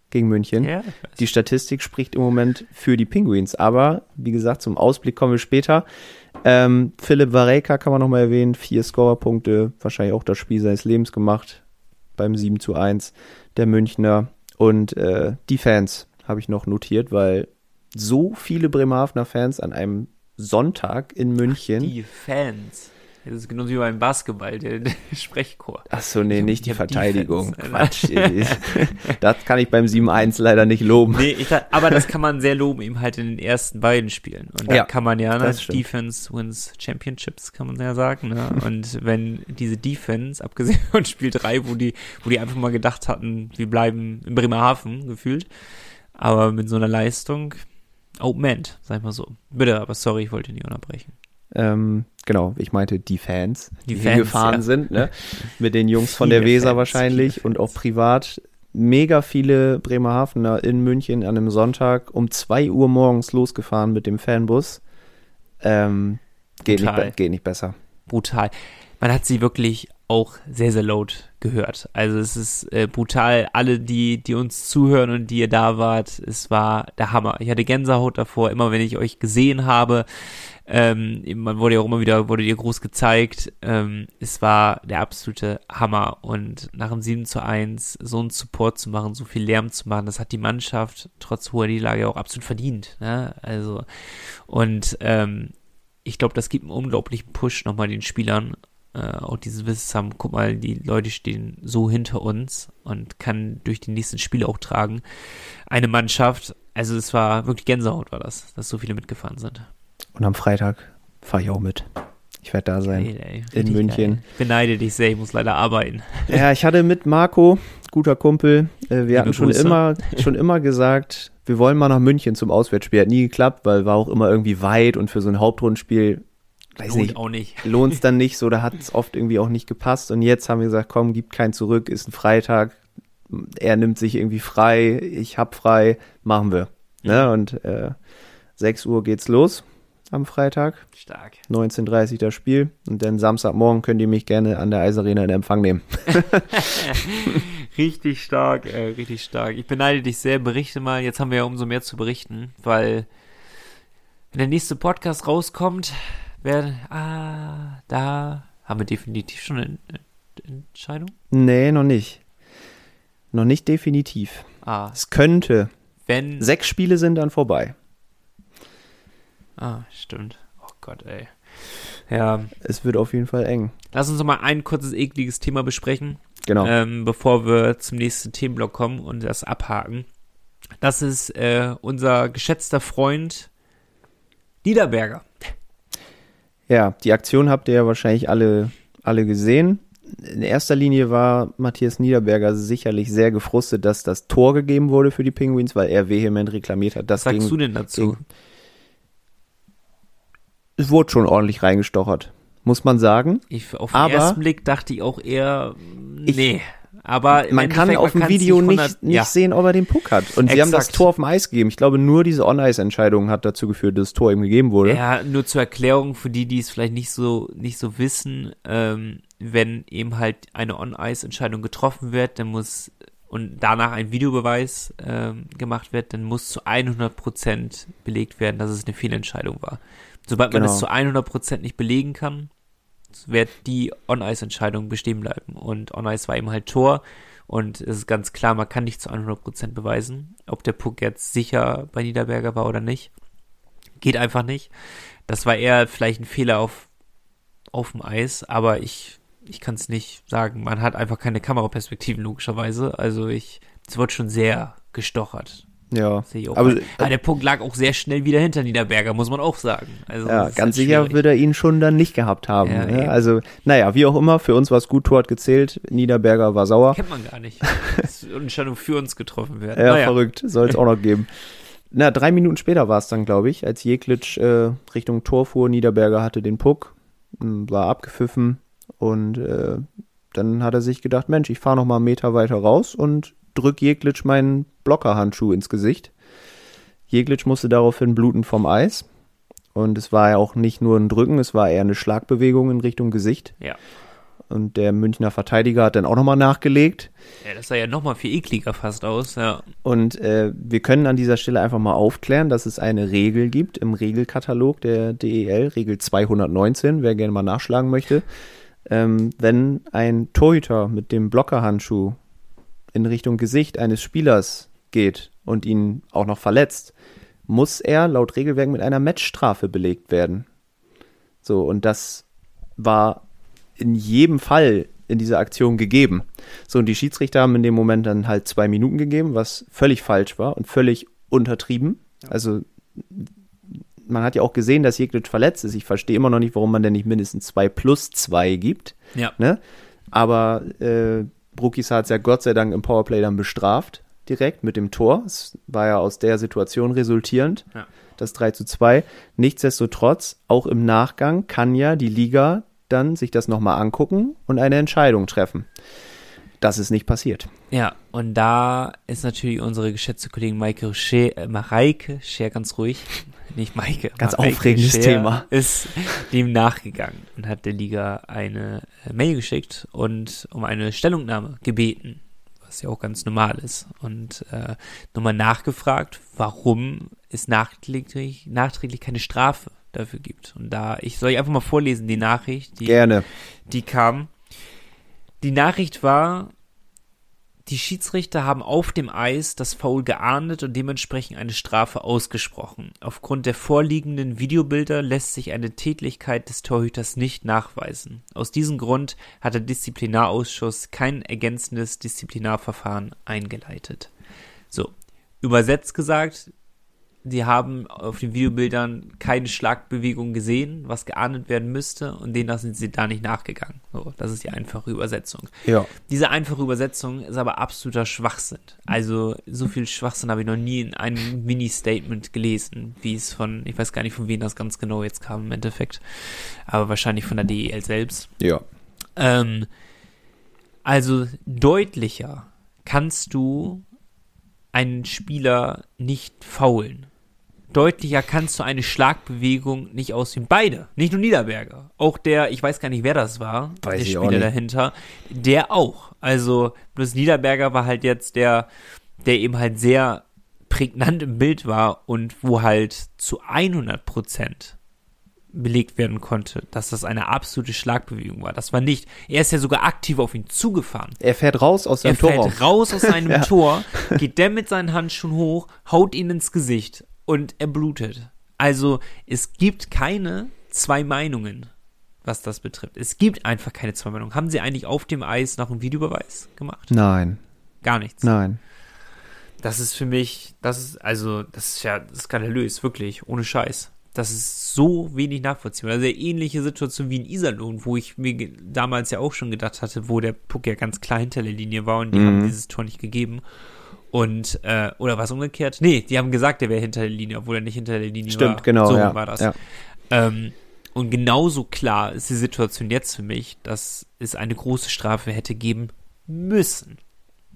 gegen München. ja. Die Statistik spricht im Moment für die Pinguins. Aber, wie gesagt, zum Ausblick kommen wir später. Ähm, Philipp Vareka kann man nochmal erwähnen. Vier Scorerpunkte. Wahrscheinlich auch das Spiel seines Lebens gemacht. Beim 7 zu 1 der Münchner. Und äh, die Fans habe ich noch notiert, weil so viele Bremerhavener Fans an einem Sonntag in München. Die Fans. Das ist genauso wie beim Basketball, der, der Sprechchor. Ach so, nee, nicht die Verteidigung. Defense. Quatsch. das kann ich beim 7-1 leider nicht loben. Nee, ich, aber das kann man sehr loben, eben halt in den ersten beiden Spielen. Und da Ja, kann man ja, ne. Defense wins Championships, kann man ja sagen. Ne? Und wenn diese Defense, abgesehen von Spiel 3, wo die, wo die einfach mal gedacht hatten, wir bleiben in Bremerhaven gefühlt, aber mit so einer Leistung, outmanned, sag ich mal so. Bitte, aber sorry, ich wollte nicht unterbrechen. Ähm, genau, ich meinte die Fans, die, Die Fans, gefahren ja. sind, ne? Mit den Jungs von der Weser Fans, wahrscheinlich und auch privat. Mega viele Bremerhavener in München an einem Sonntag um 2 Uhr morgens losgefahren mit dem Fanbus. Ähm, geht, nicht, geht nicht besser. brutal. Man hat sie wirklich auch sehr, sehr laut gehört. Also es ist äh, brutal. Alle, die, die uns zuhören und die ihr da wart, es war der Hammer. Ich hatte Gänsehaut davor, immer wenn ich euch gesehen habe. Ähm, man wurde ja auch immer wieder, wurde ihr groß gezeigt. Ähm, es war der absolute Hammer. Und nach dem 7 zu 1 so einen Support zu machen, so viel Lärm zu machen, das hat die Mannschaft trotz hoher Niederlage auch absolut verdient. Ne? Also, und ähm, ich glaube, das gibt einen unglaublichen Push nochmal den Spielern. Äh, auch dieses Wissen haben, guck mal, die Leute stehen so hinter uns und kann durch die nächsten Spiele auch tragen. Eine Mannschaft, also es war wirklich Gänsehaut war das, dass so viele mitgefahren sind. Und am Freitag fahre ich auch mit. Ich werde da sein. Geil, ey. in München. Geil. Ich beneide dich sehr, ich muss leider arbeiten. Ja, ich hatte mit Marco, guter Kumpel, äh, wir hatten schon Grüße. immer, schon immer gesagt, wir wollen mal nach München zum Auswärtsspiel. Hat nie geklappt, weil war auch immer irgendwie weit und für so ein Hauptrundenspiel, weiß Lohnt nicht, auch nicht. lohnt es dann nicht so, da hat es oft irgendwie auch nicht gepasst. Und jetzt haben wir gesagt, komm, gibt kein zurück, ist ein Freitag. Er nimmt sich irgendwie frei, ich hab frei, machen wir. Ne? Und äh, 6 Uhr geht's los am Freitag, Stark. 19.30 das Spiel. Und dann Samstagmorgen könnt ihr mich gerne an der Eisarena in Empfang nehmen. richtig stark, äh, richtig stark. Ich beneide dich sehr, berichte mal. Jetzt haben wir ja umso mehr zu berichten, weil wenn der nächste Podcast rauskommt, werden, ah, da haben wir definitiv schon eine eine Entscheidung. Nee, noch nicht. Noch nicht definitiv. Ah, Es könnte. wenn. Sechs Spiele sind dann vorbei. Ah, stimmt. Oh Gott, ey. Ja, Es wird auf jeden Fall eng. lass uns noch mal ein kurzes ekliges Thema besprechen. Genau. ähm, bevor wir zum nächsten Themenblock kommen und das abhaken. Das ist äh, unser geschätzter Freund Niederberger. Ja, die Aktion habt ihr ja wahrscheinlich alle, alle gesehen. In erster Linie war Matthias Niederberger sicherlich sehr gefrustet, dass das Tor gegeben wurde für die Penguins, weil er vehement reklamiert hat. Das Was sagst ging, du denn dazu? ging- es wurde schon ordentlich reingestochert, muss man sagen. Ich, auf den Aber- ersten Blick dachte ich auch eher, Ich- nee. Aber im Man kann auf dem Video nicht, 100 nicht ja, sehen, ob er den Puck hat. Und sie haben das. Tor auf dem Eis gegeben. Ich glaube, nur diese On-Ice-Entscheidung hat dazu geführt, dass das Tor ihm gegeben wurde. Ja, nur zur Erklärung für die, die es vielleicht nicht so nicht so wissen, ähm, wenn eben halt eine On-Ice-Entscheidung getroffen wird, dann muss und danach ein Videobeweis ähm, gemacht wird, dann muss zu 100% belegt werden, dass es eine Fehlentscheidung war. Sobald man Genau. es zu 100% nicht belegen kann, wird die On-Ice-Entscheidung bestehen bleiben. Und On-Ice war eben halt Tor. Und es ist ganz klar, man kann nicht zu 100% beweisen, ob der Puck jetzt sicher bei Niederberger war oder nicht. Geht einfach nicht. Das war eher vielleicht ein Fehler auf, auf dem Eis, aber ich, ich kann es nicht sagen. Man hat einfach keine Kameraperspektiven, logischerweise. Also ich, es wird schon sehr gestochert. Ja. Aber- Aber, aber der Punkt lag auch sehr schnell wieder hinter Niederberger, muss man auch sagen. Also Ja, ganz halt sicher wird er ihn schon dann nicht gehabt haben. Ja, ne? Also, naja, wie auch immer, für uns war es gut, Tor hat gezählt. Niederberger war sauer. Kennt man gar nicht. Entscheidung für uns getroffen wird. Ja, Naja. verrückt. Soll es auch noch geben. Na, drei Minuten später war es dann, glaube ich, als Jeklitsch äh, Richtung Tor fuhr. Niederberger hatte den Puck, war abgepfiffen und äh, dann hat er sich gedacht, Mensch, ich fahre noch mal einen Meter weiter raus und drück Jeklitsch meinen Blockerhandschuh ins Gesicht. Jeglitsch musste daraufhin bluten vom Eis. Und es war ja auch nicht nur ein Drücken, es war eher eine Schlagbewegung in Richtung Gesicht. Ja. Und der Münchner Verteidiger hat dann auch nochmal nachgelegt. ja, das sah ja nochmal viel ekliger fast aus. Ja. Und äh, wir können an dieser Stelle einfach mal aufklären, dass es eine Regel gibt im Regelkatalog der DEL, Regel 219, wer gerne mal nachschlagen möchte. Ähm, wenn ein Torhüter mit dem Blockerhandschuh in Richtung Gesicht eines Spielers geht und ihn auch noch verletzt, muss er laut Regelwerk mit einer Matchstrafe belegt werden. So, und das war in jedem Fall in dieser Aktion gegeben. So, und die Schiedsrichter haben in dem Moment dann halt zwei Minuten gegeben, was völlig falsch war und völlig untertrieben. Also, man hat ja auch gesehen, dass Jeglitsch verletzt ist. Ich verstehe immer noch nicht, warum man denn nicht mindestens zwei plus zwei gibt. ja. Ne? Aber äh, Brukis hat es ja Gott sei Dank im Powerplay dann bestraft, direkt mit dem Tor. Es war ja aus der Situation resultierend, Ja. das 3 zu 2. Nichtsdestotrotz, auch im Nachgang kann ja die Liga dann sich das nochmal angucken und eine Entscheidung treffen. Das ist nicht passiert. Ja, und da ist natürlich unsere geschätzte Kollegin Maike Scher, äh, Mareike Scher ganz ruhig, nicht Maike. Ganz Mareike aufregendes Scher Thema. Ist dem nachgegangen und hat der Liga eine äh, Mail geschickt und um eine Stellungnahme gebeten, was ja auch ganz normal ist. Und äh, nochmal nachgefragt, warum es nachträglich, nachträglich keine Strafe dafür gibt. Und da, ich soll ich einfach mal vorlesen, die Nachricht, die Gerne. die kam. Die Nachricht war, die Schiedsrichter haben auf dem Eis das Foul geahndet und dementsprechend eine Strafe ausgesprochen. Aufgrund der vorliegenden Videobilder lässt sich eine Tätlichkeit des Torhüters nicht nachweisen. Aus diesem Grund hat der Disziplinarausschuss kein ergänzendes Disziplinarverfahren eingeleitet. So, übersetzt gesagt, die haben auf den Videobildern keine Schlagbewegung gesehen, was geahndet werden müsste, und denen sind sie da nicht nachgegangen. So, das ist die einfache Übersetzung. Ja. Diese einfache Übersetzung ist aber absoluter Schwachsinn. Also, so viel Schwachsinn habe ich noch nie in einem Mini-Statement gelesen, wie es von, ich weiß gar nicht, von wem das ganz genau jetzt kam im Endeffekt, aber wahrscheinlich von der DEL selbst. Ja. Ähm, also deutlicher kannst du einen Spieler nicht faulen. Deutlicher kannst du eine Schlagbewegung nicht ausüben. Beide, nicht nur Niederberger. Auch der, ich weiß gar nicht, wer das war, Weiß der Spieler dahinter, der auch. Also, bloß Niederberger war halt jetzt der, der eben halt sehr prägnant im Bild war und wo halt zu 100 Prozent belegt werden konnte, dass das eine absolute Schlagbewegung war. Das war nicht, er ist ja sogar aktiv auf ihn zugefahren. Er fährt raus aus Er seinem Torraum. fällt raus aus seinem Ja. Tor, geht der mit seinen Handschuhen hoch, haut ihn ins Gesicht und er blutet. Also es gibt keine zwei Meinungen, was das betrifft. Es gibt einfach keine zwei Meinungen. Haben sie eigentlich auf dem Eis noch einen Videobeweis gemacht? Nein, Gar nichts. nein. Das ist für mich, das ist, also, das ist ja skandalös, wirklich, ohne Scheiß. Das ist so wenig nachvollziehbar. Also eine ähnliche Situation wie in Iserlohn, wo ich mir damals ja auch schon gedacht hatte, wo der Puck ja ganz klar hinter der Linie war und die Mhm. haben dieses Tor nicht gegeben. Und, äh, oder war es umgekehrt? Nee, die haben gesagt, er wäre hinter der Linie, obwohl er nicht hinter der Linie war. Stimmt, genau. So ja, war das. Ja. Ähm, und genauso klar ist die Situation jetzt für mich, dass es eine große Strafe hätte geben müssen.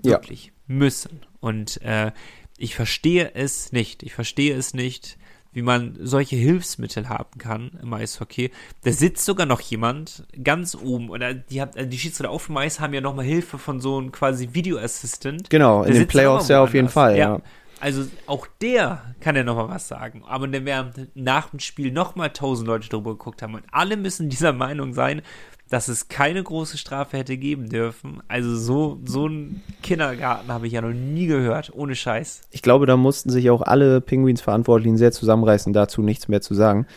Ja. Wirklich müssen. Und äh, ich verstehe es nicht. Ich verstehe es nicht, wie man solche Hilfsmittel haben kann im Eishockey. Da sitzt sogar noch jemand ganz oben. Oder die, hat, äh, die Schiedsrichter auf dem Eis haben ja nochmal Hilfe von so einem quasi Video Assistant. Genau, Der in den Playoffs ja auf jeden woanders. Fall, ja. Also auch der kann ja nochmal was sagen. Aber dann während nach dem Spiel nochmal tausend Leute drüber geguckt haben und alle müssen dieser Meinung sein, dass es keine große Strafe hätte geben dürfen. Also so, so einen Kindergarten habe ich ja noch nie gehört, ohne Scheiß. Ich glaube, da mussten sich auch alle Pinguins-Verantwortlichen sehr zusammenreißen, dazu nichts mehr zu sagen.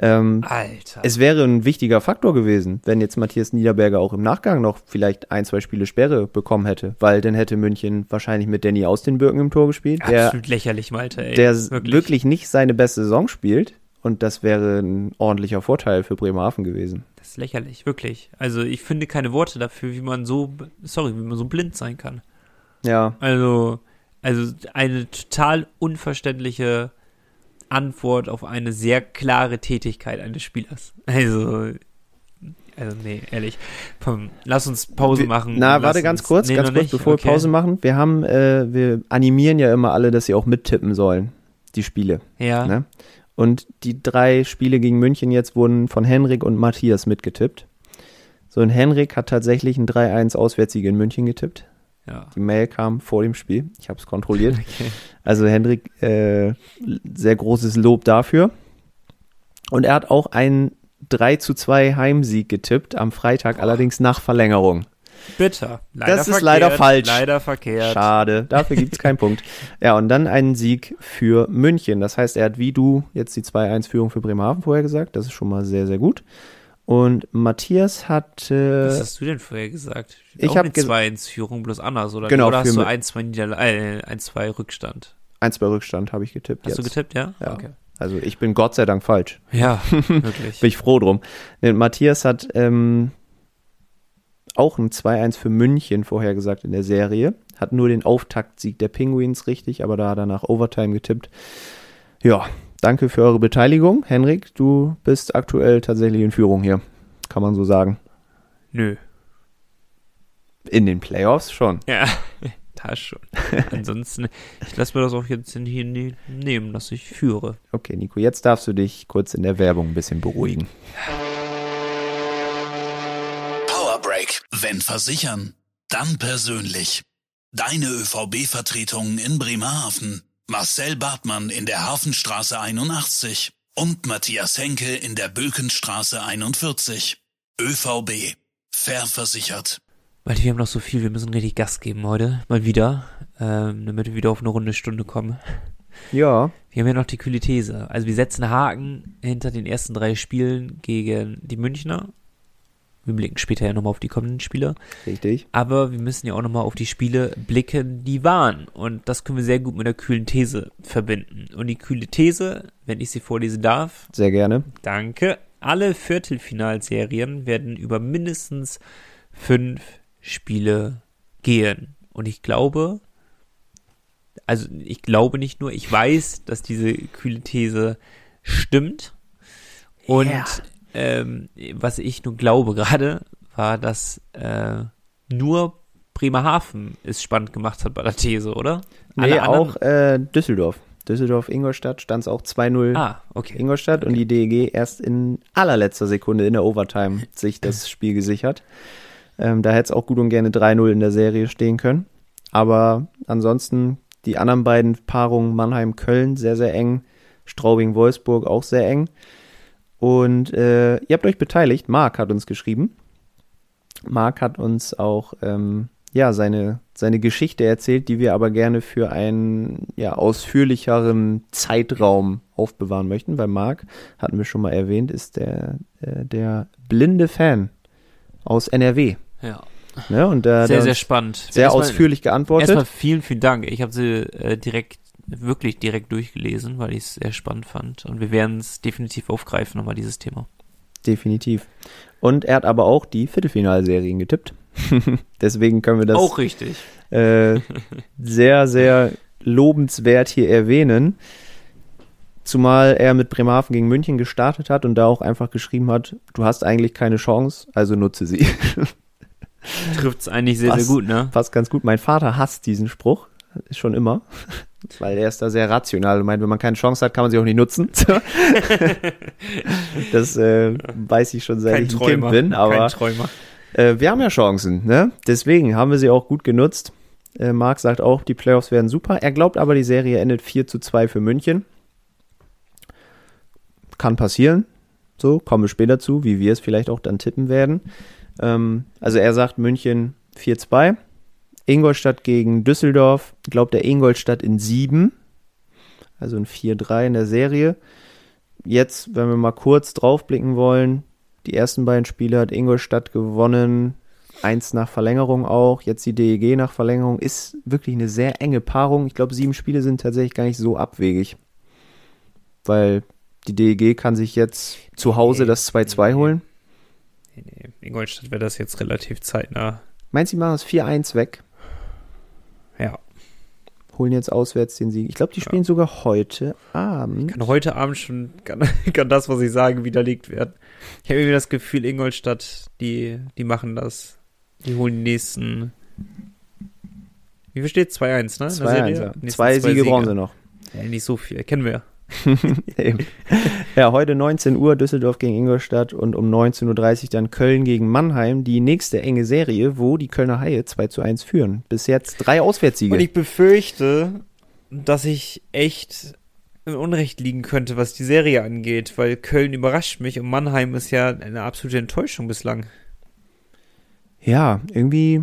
Ähm, Alter. es wäre ein wichtiger Faktor gewesen, wenn jetzt Matthias Niederberger auch im Nachgang noch vielleicht ein, zwei Spiele Sperre bekommen hätte, weil dann hätte München wahrscheinlich mit Danny aus den Birken im Tor gespielt, der, Absolut lächerlich, Malte, ey. der wirklich. nicht seine beste Saison spielt. Und das wäre ein ordentlicher Vorteil für Bremerhaven gewesen. Ist lächerlich, wirklich. Also ich finde keine Worte dafür, wie man so, sorry, wie man so blind sein kann. Ja, Also, also eine total unverständliche Antwort auf eine sehr klare Tätigkeit eines Spielers. Also, also nee, ehrlich. Komm, lass uns Pause machen. Na, warte ganz uns- kurz, nee, ganz kurz, nicht? bevor Okay. wir Pause machen. Wir haben, äh, wir animieren ja immer alle, dass sie auch mittippen sollen, die Spiele. Ja, Ne? Und die drei Spiele gegen München jetzt wurden von Henrik und Matthias mitgetippt. So, und Henrik hat tatsächlich ein 3-1 Auswärtssieg in München getippt. ja. Die Mail kam vor dem Spiel. Ich habe es kontrolliert. Okay. Also Henrik, äh, sehr großes Lob dafür. Und er hat auch einen 3 zu 2 Heimsieg getippt, am Freitag allerdings nach Verlängerung. Bitter. Leider Das ist leider falsch. Leider verkehrt. Schade, dafür gibt es keinen Punkt. Ja, und dann einen Sieg für München. Das heißt, er hat wie du jetzt die 2-1-Führung für Bremerhaven vorher gesagt. Das ist schon mal sehr, sehr gut. Und Matthias hat, Was äh, hast du denn vorher gesagt? Ich Auch hab eine ges- 2 ins Führung bloß anders, oder? Genau, Oder hast du Mi- 1, 2 Niederla äh, 1, 2 Rückstand? 1 bei Rückstand habe ich getippt Hast jetzt. du getippt, ja? Ja. Okay. Also ich bin Gott sei Dank falsch. Ja, wirklich. Bin ich froh drum. Matthias hat ähm, auch ein 2-1 für München vorhergesagt in der Serie. Hat nur den Auftaktsieg der Penguins richtig, aber da hat er nach Overtime getippt. Ja, danke für eure Beteiligung. Henrik, du bist aktuell tatsächlich in Führung hier. Kann man so sagen. Nö. In den Playoffs schon. Ja, da schon. Ansonsten, ich lasse mir das auch jetzt in hier ne- nehmen, dass ich führe. Okay, Nico, jetzt darfst du dich kurz in der Werbung ein bisschen beruhigen. Power Break. Wenn versichern, dann persönlich. Deine ÖVB-Vertretungen in Bremerhaven. Marcel Bartmann in der Hafenstraße 81 und Matthias Henke in der Bökenstraße 41. ÖVB. Fair versichert. Weil wir haben noch so viel, wir müssen richtig Gas geben heute. Mal wieder. Ähm, damit wir wieder auf eine runde Stunde kommen. Ja, Wir haben ja noch die kühle These. Also wir setzen Haken hinter den ersten drei Spielen gegen die Münchner. Wir blicken später ja nochmal auf die kommenden Spiele. Richtig. Aber wir müssen ja auch nochmal auf die Spiele blicken, die waren. Und das können wir sehr gut mit einer kühlen These verbinden. Und die kühle These, wenn ich sie vorlesen darf. Sehr gerne. Danke. Alle Viertelfinalserien werden über mindestens fünf Spiele gehen. Und ich glaube, also ich glaube nicht nur, ich weiß, dass diese kühle These stimmt. Und Ja. Ähm, was ich nur glaube gerade, war, dass äh, nur Bremerhaven es spannend gemacht hat bei der These, oder? Nee, anderen- auch äh, Düsseldorf. Düsseldorf-Ingolstadt stand es auch 2-0 Ah, okay. Ingolstadt und die DEG erst in allerletzter Sekunde in der Overtime sich das Spiel gesichert. Ähm, da hätte es auch gut und gerne 3-0 in der Serie stehen können. Aber ansonsten die anderen beiden Paarungen Mannheim-Köln sehr, sehr eng. Straubing-Wolfsburg auch sehr eng. Und äh, ihr habt euch beteiligt. Marc hat uns geschrieben. Marc hat uns auch ähm, ja, seine, seine Geschichte erzählt, die wir aber gerne für einen ja, ausführlicheren Zeitraum aufbewahren möchten, weil Marc, hatten wir schon mal erwähnt, ist der, äh, der blinde Fan aus NRW. Ja. Ne? Und da Sehr, sehr spannend. sehr Erstmal- ausführlich geantwortet. Erstmal vielen, vielen Dank. Ich habe sie äh, direkt, wirklich direkt durchgelesen, weil ich es sehr spannend fand. Und wir werden es definitiv aufgreifen, nochmal dieses Thema. Definitiv. Und er hat aber auch die Viertelfinalserien getippt. Deswegen können wir das Auch richtig. äh, sehr, sehr lobenswert hier erwähnen. Zumal er mit Bremerhaven gegen München gestartet hat und da auch einfach geschrieben hat, du hast eigentlich keine Chance, also nutze sie. Trifft es eigentlich sehr, Was? sehr gut, ne? Passt ganz gut. Mein Vater hasst diesen Spruch, schon immer, weil er ist da sehr rational und meint, wenn man keine Chance hat, kann man sie auch nicht nutzen. das äh, weiß ich schon seit Kein ich ein Träumer. Kind bin, aber äh, wir haben ja Chancen, ne? Deswegen haben wir sie auch gut genutzt. Äh, Marc sagt auch, die Playoffs werden super. Er glaubt aber, die Serie endet 4 zu 2 für München. Kann passieren. So, kommen wir später zu, wie wir es vielleicht auch dann tippen werden. Ähm, also er sagt München 4-2. Ingolstadt gegen Düsseldorf. Glaubt er Ingolstadt in 7. Also ein 4-3 in der Serie. Jetzt, wenn wir mal kurz draufblicken wollen, die ersten beiden Spiele hat Ingolstadt gewonnen. Eins nach Verlängerung auch. Jetzt die DEG nach Verlängerung. Ist wirklich eine sehr enge Paarung. Ich glaube, sieben Spiele sind tatsächlich gar nicht so abwegig. Weil die DEG kann sich jetzt zu Hause Nee, das 2-2 nee. holen. Nee, nee. Ingolstadt wäre das jetzt relativ zeitnah. Meinst du, die machen das 4-1 weg? Ja. Holen jetzt auswärts den Sieg. Ich glaube, die Ja. spielen sogar heute Abend. Kann heute Abend schon, kann, kann das, was ich sage, widerlegt werden. Ich habe irgendwie das Gefühl, Ingolstadt, die, die machen das. Die holen die nächsten. Wie viel steht? 2-1, ne? In der 2-1, Serie? ja. Nächsten Zwei Siege brauchen sie noch. Ja, nicht so viel. Kennen wir. Ja, heute 19 Uhr Düsseldorf gegen Ingolstadt und um 19.30 Uhr dann Köln gegen Mannheim. Die nächste enge Serie, wo die Kölner Haie 2 zu 1 führen. Bis jetzt drei Auswärtssiege. Und ich befürchte, dass ich echt im Unrecht liegen könnte, was die Serie angeht, weil Köln überrascht mich und Mannheim ist ja eine absolute Enttäuschung bislang. ja, irgendwie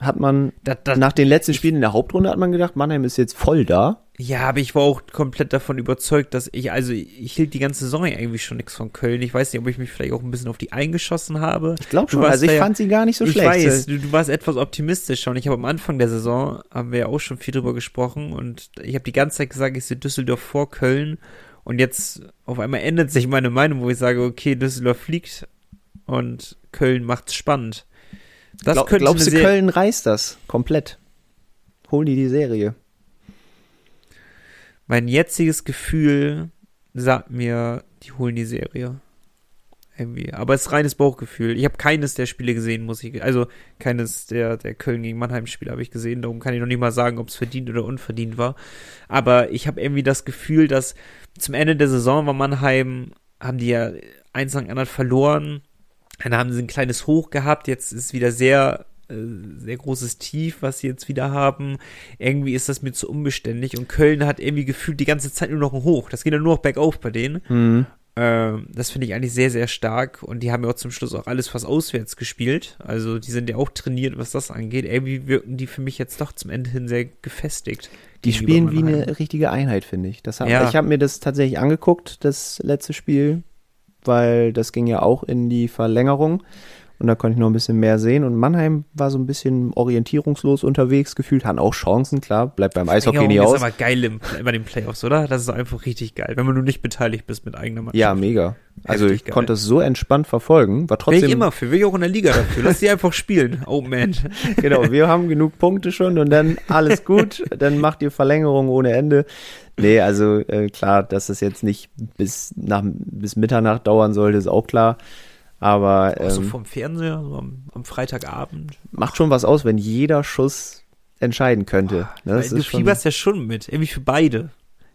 hat man Da, da, nach den letzten Spielen in der Hauptrunde hat man gedacht, Mannheim ist jetzt voll da. Ja, aber ich war auch komplett davon überzeugt, dass ich, also ich hielt die ganze Saison eigentlich schon nichts von Köln. Ich weiß nicht, ob ich mich vielleicht auch ein bisschen auf die eingeschossen habe. Ich glaube schon. Also ich ja- fand sie gar nicht so ich schlecht. weiß, du, du warst etwas optimistischer und ich habe am Anfang der Saison, haben wir ja auch schon viel drüber gesprochen und ich habe die ganze Zeit gesagt, ich sehe Düsseldorf vor Köln und jetzt auf einmal ändert sich meine Meinung, wo ich sage, okay, Düsseldorf fliegt und Köln macht's spannend. Das Glaub, könnte glaubst du, Köln reißt das komplett? Holen die die Serie? Mein jetziges Gefühl sagt mir, die holen die Serie. Irgendwie. Aber es ist reines Bauchgefühl. Ich habe keines der Spiele gesehen, muss ich. Also keines der, der Köln gegen Mannheim-Spiele habe ich gesehen. Darum kann ich noch nicht mal sagen, ob es verdient oder unverdient war. Aber ich habe irgendwie das Gefühl, dass zum Ende der Saison war Mannheim, haben die ja eins nach anderen verloren. Dann haben sie ein kleines Hoch gehabt. Jetzt ist wieder sehr, sehr großes Tief, was sie jetzt wieder haben. Irgendwie ist das mir zu unbeständig. Und Köln hat irgendwie gefühlt die ganze Zeit nur noch ein Hoch. Das geht dann nur noch bergauf bei denen. Hm. Ähm, das finde ich eigentlich sehr, sehr stark. Und die haben ja auch zum Schluss auch alles fast auswärts gespielt. Also die sind ja auch trainiert, was das angeht. Irgendwie wirken die für mich jetzt doch zum Ende hin sehr gefestigt. Die spielen wie eine richtige Einheit, finde ich. Das hab, Ja. Ich habe mir das tatsächlich angeguckt, das letzte Spiel, weil das ging ja auch in die Verlängerung. Und da konnte ich noch ein bisschen mehr sehen. Und Mannheim war so ein bisschen orientierungslos unterwegs gefühlt, hatten auch Chancen, klar, bleibt beim Eishockey nie aus. ist aber geil im, bei den Playoffs, oder? Das ist einfach richtig geil, wenn man nur nicht beteiligt bist mit eigener Mannschaft. Ja, mega. Also Heftig ich geil. konnte es so entspannt verfolgen, war trotzdem ich immer für, will ich auch in der Liga dafür. Lass die einfach spielen. Oh man. genau, wir haben genug Punkte schon und dann alles gut, dann macht ihr Verlängerung ohne Ende. Nee, also äh, klar, dass es jetzt nicht bis nach bis Mitternacht dauern sollte, ist auch klar. Aber Auch so ähm, vom Fernseher, so am, am Freitagabend. macht schon was aus, wenn jeder Schuss entscheiden könnte. Ne, Weil das du fieberst ja schon mit, irgendwie für beide.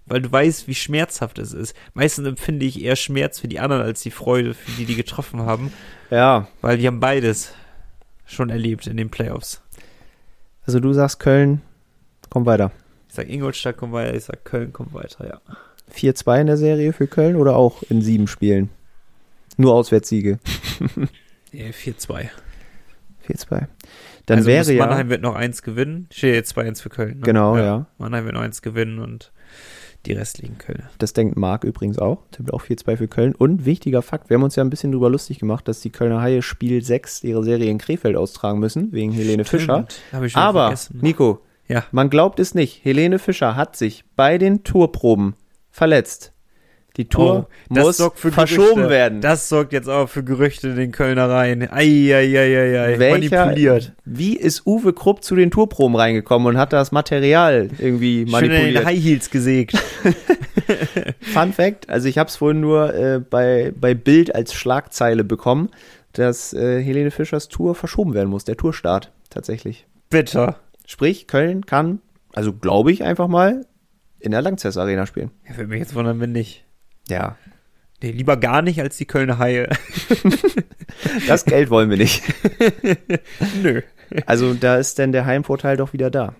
Weil du weißt, wie schmerzhaft es ist. Meistens empfinde ich eher Schmerz für die anderen als die Freude für die, die getroffen haben. ja, Weil die haben beides schon erlebt in den Playoffs. also du sagst Köln, komm weiter. Ich sag Ingolstadt kommt weiter, ich sag Köln kommt weiter, ja. 4-2 in der Serie für Köln oder auch in sieben Spielen? Nur Auswärtssiege. Nee, 4-2. 4-2. Dann also wäre ja. Mannheim wird noch eins gewinnen. Steht jetzt 2-1 für Köln. Ne? Genau, ja. Mannheim wird noch eins gewinnen und die restlichen Kölner. Das denkt Marc übrigens auch. Tippt auch 4-2 für Köln. Und wichtiger Fakt, wir haben uns ja ein bisschen drüber lustig gemacht, dass die Kölner Haie Spiel 6 ihre Serie in Krefeld austragen müssen, wegen Helene Fischer. Stimmt, schon Aber, vergessen. Nico, Ja. man glaubt es nicht, Helene Fischer hat sich bei den Tourproben verletzt. Die Tour Oh, muss verschoben Gerüchte. werden. Das sorgt jetzt auch für Gerüchte in den Kölnereien. Eieieiei. Welcher, Manipuliert. wie ist Uwe Krupp zu den Tourproben reingekommen und hat das Material irgendwie Schön in den manipuliert? High Heels gesägt. Fun Fact, also ich habe es vorhin nur äh, bei, bei Bild als Schlagzeile bekommen, dass äh, Helene Fischers Tour verschoben werden muss, der Tourstart tatsächlich. Bitter. Sprich, Köln kann, also glaube ich einfach mal, in der Langzess Arena spielen. Ja, würde mich jetzt wundern, wenn nicht. Ja, Nee, lieber gar nicht als die Kölner Haie. das Geld wollen wir nicht. Nö. Also da ist denn der Heimvorteil doch wieder da.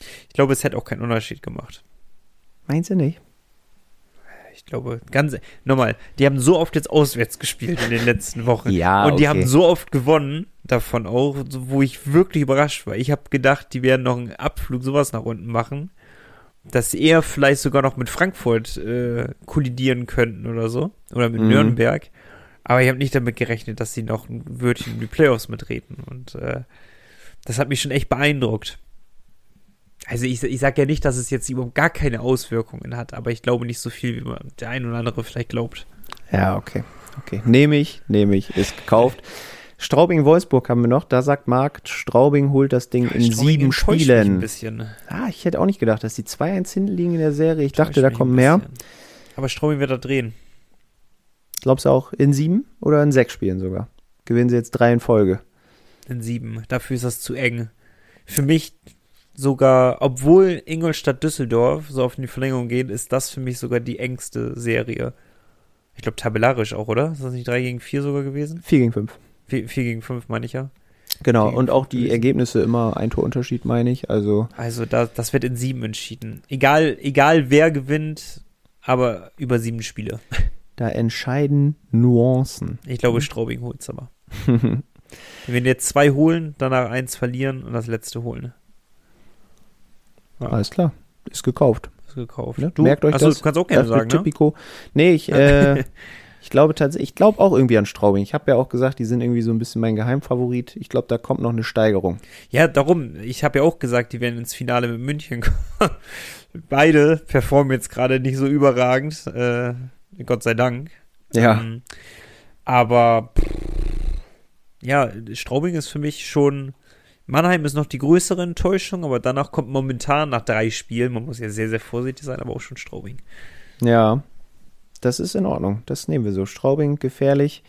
Ich glaube, es hätte auch keinen Unterschied gemacht. Meinst du nicht? Ich glaube, ganz, nochmal, die haben so oft jetzt auswärts gespielt in den letzten Wochen. Ja, Und die okay. haben so oft gewonnen, davon auch, wo ich wirklich überrascht war. Ich habe gedacht, die werden noch einen Abflug, sowas nach unten machen. Dass sie eher vielleicht sogar noch mit Frankfurt äh, kollidieren könnten oder so. Oder mit Mhm. Nürnberg. Aber ich habe nicht damit gerechnet, dass sie noch ein Wörtchen in die Playoffs mitreden. Und äh, das hat mich schon echt beeindruckt. Also ich, ich sage ja nicht, dass es jetzt überhaupt gar keine Auswirkungen hat, aber ich glaube nicht so viel, wie man der ein oder andere vielleicht glaubt. Ja, okay. Okay. Nehme ich, nehme ich, ist gekauft. Straubing-Wolfsburg haben wir noch. Da sagt Marc, Straubing holt das Ding in Straubing sieben Spielen. Ein bisschen. Ah, ich hätte auch nicht gedacht, dass die 2-1 hinten liegen in der Serie. Ich dachte, da kommt ein mehr. Aber Straubing wird da drehen. Glaubst du auch in sieben oder in sechs Spielen sogar? Gewinnen sie jetzt drei in Folge. In sieben. Dafür ist das zu eng. Für mich sogar, obwohl Ingolstadt Düsseldorf so auf die Verlängerung geht, ist das für mich sogar die engste Serie. Ich glaube tabellarisch auch, oder? Ist das nicht 3 gegen 4 sogar gewesen? 4 gegen 5. 4, gegen 5 meine ich ja. Genau, und auch die. Ergebnisse immer ein Torunterschied, meine ich. Also, Also da, das wird in sieben entschieden. Egal, egal wer gewinnt, aber über sieben Spiele. da entscheiden Nuancen. Ich glaube, Straubing holt's aber. Wenn wir jetzt zwei holen, danach eins verlieren und das letzte holen. Ja, Alles klar, ist gekauft. ist gekauft. Ne? Merkt euch Achso, das. du kannst auch gerne Das sagen, ne? Nee, ich, äh, ich glaube tatsächlich, ich glaube auch irgendwie an Straubing. Ich habe ja auch gesagt, die sind irgendwie so ein bisschen mein Geheimfavorit. Ich glaube, da kommt noch eine Steigerung. Ja, darum. Ich habe ja auch gesagt, die werden ins Finale mit München kommen. Beide performen jetzt gerade nicht so überragend. Äh, Gott sei Dank. Ja, Ähm, aber pff, ja, Straubing ist für mich schon. Mannheim ist noch die größere Enttäuschung, aber danach kommt momentan nach drei Spielen, man muss ja sehr, sehr vorsichtig sein, aber auch schon Straubing. ja, das ist in Ordnung. Das nehmen wir so. Straubing, gefährlich.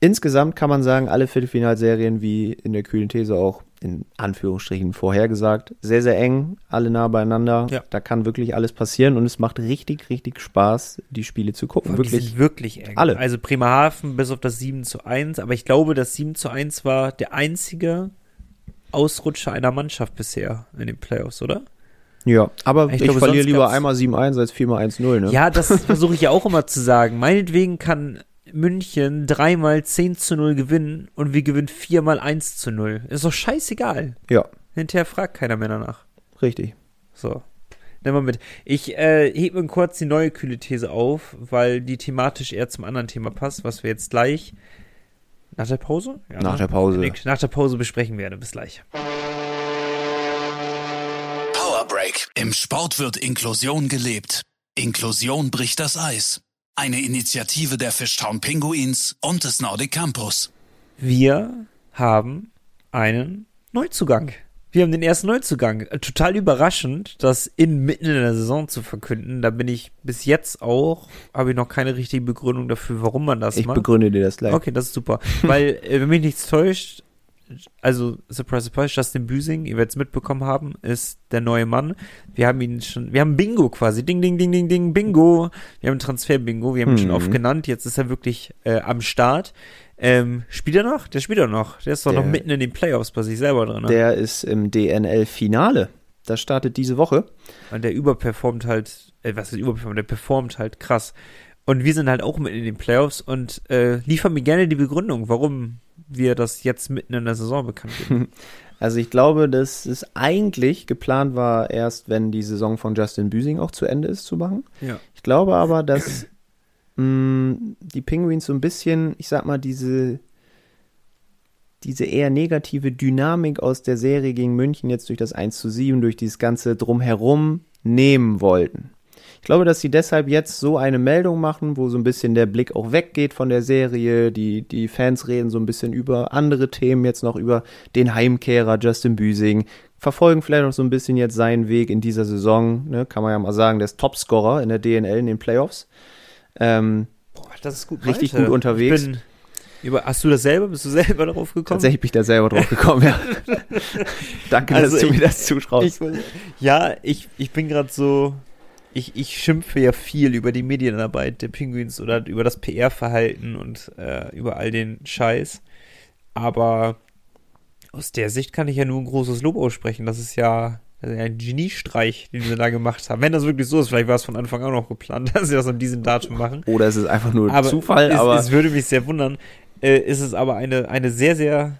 Insgesamt kann man sagen, alle Viertelfinalserien, wie in der kühlen These auch in Anführungsstrichen vorhergesagt, sehr, sehr eng, alle nah beieinander. Ja. Da kann wirklich alles passieren und es macht richtig, richtig Spaß, die Spiele zu gucken. Die Wirklich. sind wirklich eng. alle. Also Bremerhaven bis auf das 7 zu 1, aber ich glaube, das 7 zu 1 war der einzige Ausrutscher einer Mannschaft bisher in den Playoffs, oder? Ja, aber Ich ich, glaube, verliere lieber einmal 7-1 als 4 1-0, ne? Ja, das versuche ich ja auch immer zu sagen. Meinetwegen kann München dreimal 10 zu 0 gewinnen und wir gewinnen viermal 1 zu 0. Ist doch scheißegal. Ja, Hinterher fragt keiner mehr danach. richtig. So. Nimm mal mit. Ich äh, hebe mir kurz die neue kühle These auf, weil die thematisch eher zum anderen Thema passt, was wir jetzt gleich Nach der Pause? Ja, Nach ne? der Pause. Nach der Pause besprechen wir. Bis gleich. Break. Im Sport wird Inklusion gelebt. Inklusion bricht das Eis. Eine Initiative der Fishtown Pinguins und des Nordic Campus. Wir haben einen Neuzugang. Wir haben den ersten Neuzugang. Äh, Total überraschend, das in mitten in der Saison zu verkünden. Da bin ich bis jetzt auch, habe ich noch keine richtige Begründung dafür, warum man das Ich macht. begründe dir das gleich. Okay, das ist super. Weil, äh, wenn mich nichts täuscht, also, surprise, surprise, Justin Büsing, ihr werdet es mitbekommen haben, ist der neue Mann. Wir haben ihn schon, wir haben Bingo quasi. Ding, ding, ding, ding, ding, Bingo. Wir haben Transfer-Bingo, wir haben ihn schon Mhm. oft genannt. Jetzt ist er wirklich äh, am Start. Ähm, spielt er noch? Der spielt er noch. Der ist doch Der- noch mitten in den Playoffs bei sich selber drin. Ne? Der ist im DNL-Finale. Das startet diese Woche. Und der überperformt halt, äh, was ist überperformt? Der performt halt krass. Und wir sind halt auch mitten in den Playoffs und äh, liefern mir gerne die Begründung, warum wir das jetzt mitten in der Saison bekannt geben. Also ich glaube, dass es eigentlich geplant war, erst wenn die Saison von Justin Büsing auch zu Ende ist, zu machen. ja. Ich glaube aber, dass mh, die Penguins so ein bisschen, ich sag mal, diese, diese eher negative Dynamik aus der Serie gegen München jetzt durch das 1 zu 7, durch dieses ganze Drumherum nehmen wollten. Ich glaube, dass sie deshalb jetzt so eine Meldung machen, wo so ein bisschen der Blick auch weggeht von der Serie. Die, die Fans reden so ein bisschen über andere Themen, jetzt noch über den Heimkehrer Justin Büsing. Verfolgen vielleicht noch so ein bisschen jetzt seinen Weg in dieser Saison. Ne? Kann man ja mal sagen, der ist Topscorer in der DNL in den Playoffs. Ähm, Boah, das ist gut. Richtig Malte. gut unterwegs. Über, hast du das selber? Bist du selber darauf gekommen? tatsächlich bin ich da selber drauf gekommen, ja. Danke, Also dass du ich- mir das zutraust. Ich, ja, ich, ich bin gerade so. Ich, ich schimpfe ja viel über die Medienarbeit der Penguins oder über das PR-Verhalten und äh, über all den Scheiß. Aber aus der Sicht kann ich ja nur ein großes Lob aussprechen. Das ist ja, das ist ja ein Geniestreich, den sie da gemacht haben. Wenn das wirklich so ist, vielleicht war es von Anfang an auch geplant, dass sie das an diesem Datum machen. Oder es ist einfach nur aber Zufall, es, aber es würde mich sehr wundern. Äh, ist es aber eine, eine sehr, sehr,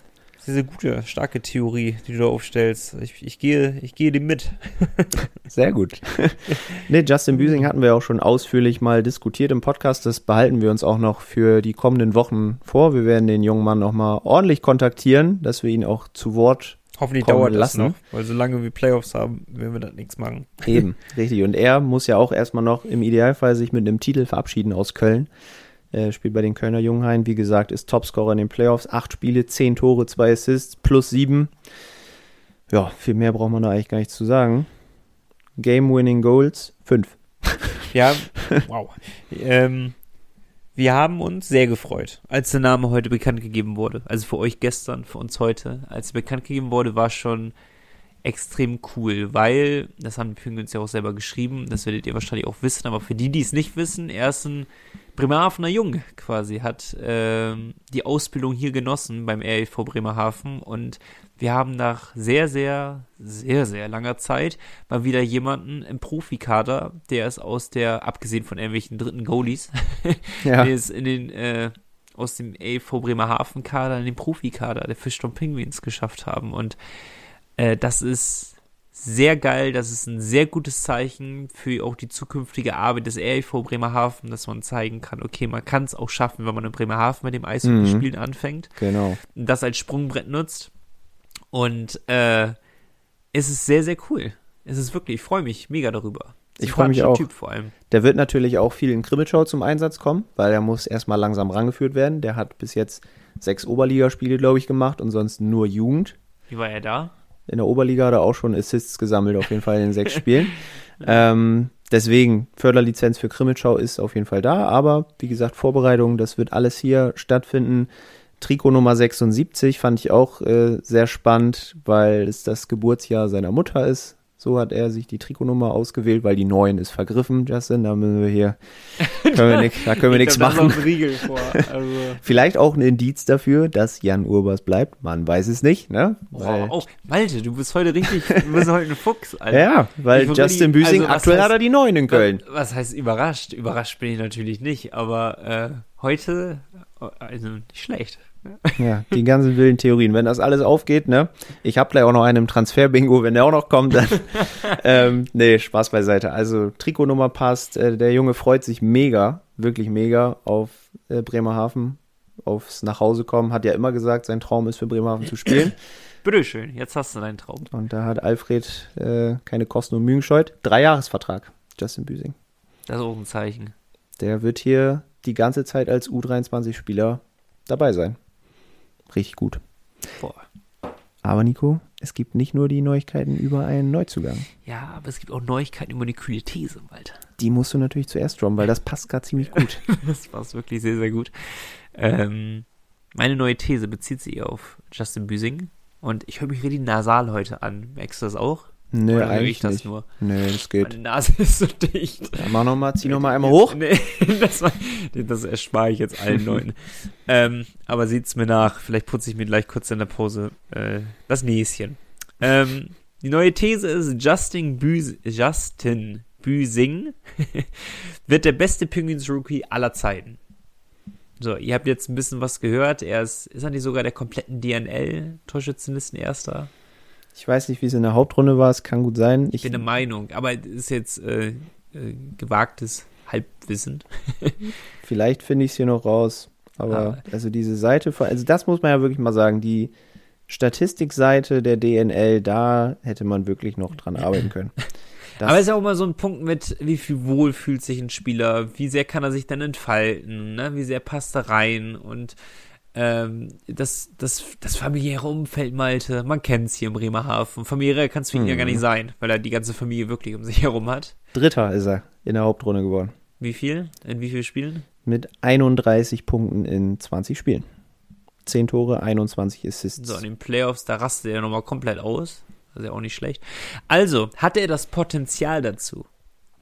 sehr gute, starke Theorie, die du da aufstellst. Ich, ich gehe, ich gehe dem mit. Sehr gut. nee, Justin Büsing hatten wir auch schon ausführlich mal diskutiert im Podcast. Das behalten wir uns auch noch für die kommenden Wochen vor. Wir werden den jungen Mann noch mal ordentlich kontaktieren, dass wir ihn auch zu Wort Hoffentlich dauert das lassen. noch, weil solange wir Playoffs haben, werden wir da nichts machen. Eben, richtig. Und er muss ja auch erstmal noch im Idealfall sich mit einem Titel verabschieden aus Köln. Er spielt bei den Kölner Junghain, wie gesagt, ist Topscorer in den Playoffs. Acht Spiele, zehn Tore, zwei Assists, plus sieben. Ja, viel mehr braucht man da eigentlich gar nicht zu sagen. Game-winning Goals, fünf. Ja, wow. Ähm, wir haben uns sehr gefreut, als der Name heute bekannt gegeben wurde. Also für euch gestern, für uns heute. Als er bekannt gegeben wurde, war schon extrem cool, weil, das haben die Penguins ja auch selber geschrieben, das werdet ihr wahrscheinlich auch wissen, aber für die, die es nicht wissen, er ist ein Bremerhavener Jung quasi, hat ähm, die Ausbildung hier genossen beim REV Bremerhaven und wir haben nach sehr, sehr, sehr, sehr langer Zeit mal wieder jemanden im Profikader, der ist aus der, abgesehen von irgendwelchen dritten Goalies, Ja, der ist in den, äh, aus dem AV Bremerhaven Kader in den Profikader der Fischton Penguins geschafft haben und äh, das ist sehr geil, das ist ein sehr gutes Zeichen für auch die zukünftige Arbeit des RIV Bremerhaven, dass man zeigen kann, okay, man kann es auch schaffen, wenn man in Bremerhaven mit dem Eishockeyspielen anfängt genau. das als Sprungbrett nutzt. Und äh, es ist sehr, sehr cool. Es ist wirklich, ich freue mich mega darüber. Ich freu mich auch. Typ vor allem. Der wird natürlich auch viel in Krimitschau zum Einsatz kommen, weil er muss erstmal langsam rangeführt werden. Der hat bis jetzt sechs Oberligaspiele, glaube ich, gemacht und sonst nur Jugend. Wie war er da? In der Oberliga hat er auch schon Assists gesammelt, auf jeden Fall in den sechs Spielen. Ähm, deswegen, Förderlizenz für Krimitschau ist auf jeden Fall da, aber wie gesagt, Vorbereitung, das wird alles hier stattfinden. Trikot Nummer 76 fand ich auch äh, sehr spannend, weil es das Geburtsjahr seiner Mutter ist. So hat er sich die Trikotnummer ausgewählt, weil die 9 ist vergriffen, Justin. Da müssen wir hier, können wir nix, da können wir Ich nichts machen. vor. Also, Vielleicht auch ein Indiz dafür, dass Jan Urbers bleibt. Man weiß es nicht, ne? boah, oh, Malte, du bist heute richtig, du bist heute ein Fuchs, Alter. Ja, weil Justin really- Büsing, also, aktuell heißt- hat er die 9 in Köln. Was heißt überrascht? Überrascht bin ich natürlich nicht, aber äh, heute, äh, also nicht schlecht. Ja, die ganzen wilden Theorien. Wenn das alles aufgeht, ne? Ich habe gleich auch noch einen im Transfer-Bingo, wenn der auch noch kommt, dann. ähm, nee, Spaß beiseite. Also, Trikotnummer passt. Äh, der Junge freut sich mega, wirklich mega auf äh, Bremerhaven. aufs Nachhausekommen, hat ja immer gesagt, sein Traum ist für Bremerhaven zu spielen. Bitteschön, jetzt hast du deinen Traum. Und da hat Alfred äh, keine Kosten und Mühen gescheut. Dreijahresvertrag, Justin Büsing. Das ist auch ein Zeichen. Der wird hier die ganze Zeit als U23-Spieler dabei sein. Richtig gut. Boah. Aber Nico, es gibt nicht nur die Neuigkeiten über einen Neuzugang. Ja, aber es gibt auch Neuigkeiten über die kühle These, Walter. Die musst du natürlich zuerst droppen, weil das passt gerade ziemlich gut. das passt wirklich sehr, sehr gut. Ähm, meine neue These bezieht sich auf Justin Büsing. Und ich höre mich richtig nasal heute an. Merkst du das auch? Nö, Oder eigentlich ich das nicht. nur? Nee, das geht. Meine Nase ist so dicht. Ja, mach noch mal, zieh noch mal einmal hoch. Nee, das, war, das erspare ich jetzt allen Leuten. ähm, aber sieht's mir nach. Vielleicht putze ich mir gleich kurz in der Pause äh, das Näschen. Ähm, die neue These ist, Justin, Büs Justin Büsing wird der beste Penguins-Rookie aller Zeiten. So, ihr habt jetzt ein bisschen was gehört. Er ist, ist er nicht sogar der kompletten DNL-Torschützenlisten Erster? Ich weiß nicht, wie es in der Hauptrunde war. Es kann gut sein. Ich bin der Meinung, aber es ist jetzt äh, äh, gewagtes Halbwissen. vielleicht finde ich es hier noch raus. Aber Aber- also diese Seite, von- also das muss man ja wirklich mal sagen. Die Statistikseite der DNL, da hätte man wirklich noch dran arbeiten können. Das, Aber es ist ja auch mal so ein Punkt mit, wie viel wohl fühlt sich ein Spieler, wie sehr kann er sich dann entfalten, ne? wie sehr passt er rein und ähm, das, das, das familiäre Umfeld, Malte, man kennt es hier in Bremerhaven. Familiär kann es für ihn ja gar nicht sein, weil er die ganze Familie wirklich um sich herum hat. Dritter ist er in der Hauptrunde geworden. Wie viel? In wie vielen Spielen? Mit 31 Punkten in 20 Spielen. 10 Tore, 21 Assists. So, in den Playoffs, da rastet er nochmal komplett aus. Das ist ja auch nicht schlecht. Also, hat er das Potenzial dazu,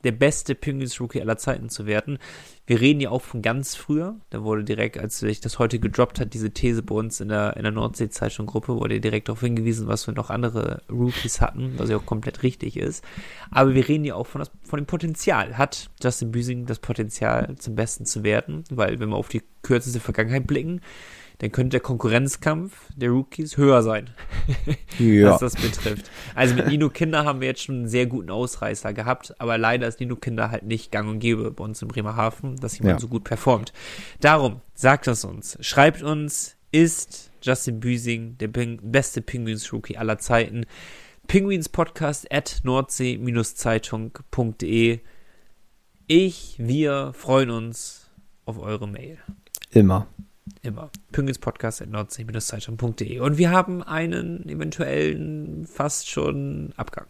der beste Penguins-Rookie aller Zeiten zu werden? Wir reden ja auch von ganz früher. Da wurde direkt, als sich das heute gedroppt hat, diese These bei uns in der, in der Nordsee-Zeitung-Gruppe, wurde direkt darauf hingewiesen, was wir noch andere Rookies hatten, was ja auch komplett richtig ist. Aber wir reden ja auch von, das, von dem Potenzial. Hat Justin Büsing das Potenzial, zum Besten zu werden? Weil, wenn wir auf die kürzeste Vergangenheit blicken, dann könnte der Konkurrenzkampf der Rookies höher sein, ja. was das betrifft. Also mit Nino Kinder haben wir jetzt schon einen sehr guten Ausreißer gehabt, aber leider ist Nino Kinder halt nicht gang und gäbe bei uns in Bremerhaven, dass jemand Ja. so gut performt. Darum, sagt es uns. Schreibt uns, ist Justin Büsing der Ping beste Penguins-Rookie aller Zeiten? Penguinspodcast at nordsee-zeitung.de Ich, wir freuen uns auf eure Mail. Immer. Immer. Penguinspodcast.nordsee-zeitung.de. Und wir haben einen eventuellen fast schon Abgang.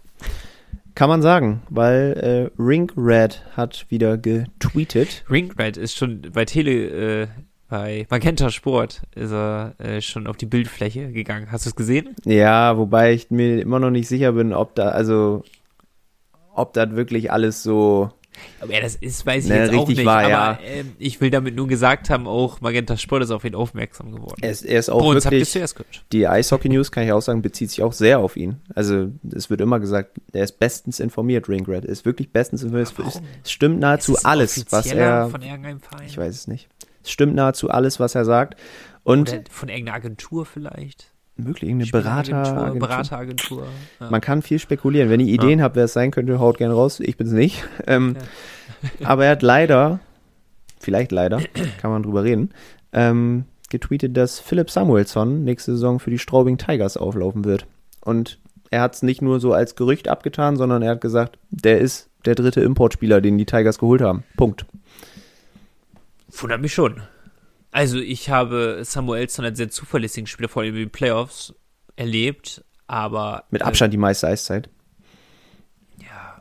Kann man sagen, weil äh, Ring Red hat wieder getweetet. Ringred ist schon bei Tele, äh, bei Magenta Sport ist er äh, schon auf die Bildfläche gegangen. Hast du es gesehen? Ja, wobei ich mir immer noch nicht sicher bin, ob da, also, ob das wirklich alles so. Aber ja, das ist, weiß ich Ne, jetzt auch nicht. war, aber ja. ähm, ich will damit nur gesagt haben, auch Magenta Sport ist auf ihn aufmerksam geworden. Er ist, er ist auch es wirklich. Die Eishockey News, kann ich auch sagen, bezieht sich auch sehr auf ihn. Also, es wird immer gesagt, er ist bestens informiert, Ring Red. Er ist wirklich bestens informiert. Es, es stimmt nahezu alles, was er. Von irgendeinem Verein? Ich weiß es nicht. Es stimmt nahezu alles, was er sagt. Und Oder von irgendeiner Agentur vielleicht? Wirklich eine Spieleragentur, Berater. Berateragentur. Ja. Man kann viel spekulieren. Wenn ihr Ideen habt, wer es sein könnte, haut gerne raus. Ich bin's nicht. Ähm, Aber er hat leider, vielleicht leider, kann man drüber reden, ähm, getweetet, dass Philipp Samuelsson nächste Saison für die Straubing Tigers auflaufen wird. Und er hat es nicht nur so als Gerücht abgetan, sondern er hat gesagt, der ist der dritte Importspieler, den die Tigers geholt haben. Punkt. Wundert mich schon. Also ich habe Samuelson als sehr zuverlässigen Spieler, vor allem in den Playoffs, erlebt, aber Mit äh, Abstand die meiste Eiszeit. ja,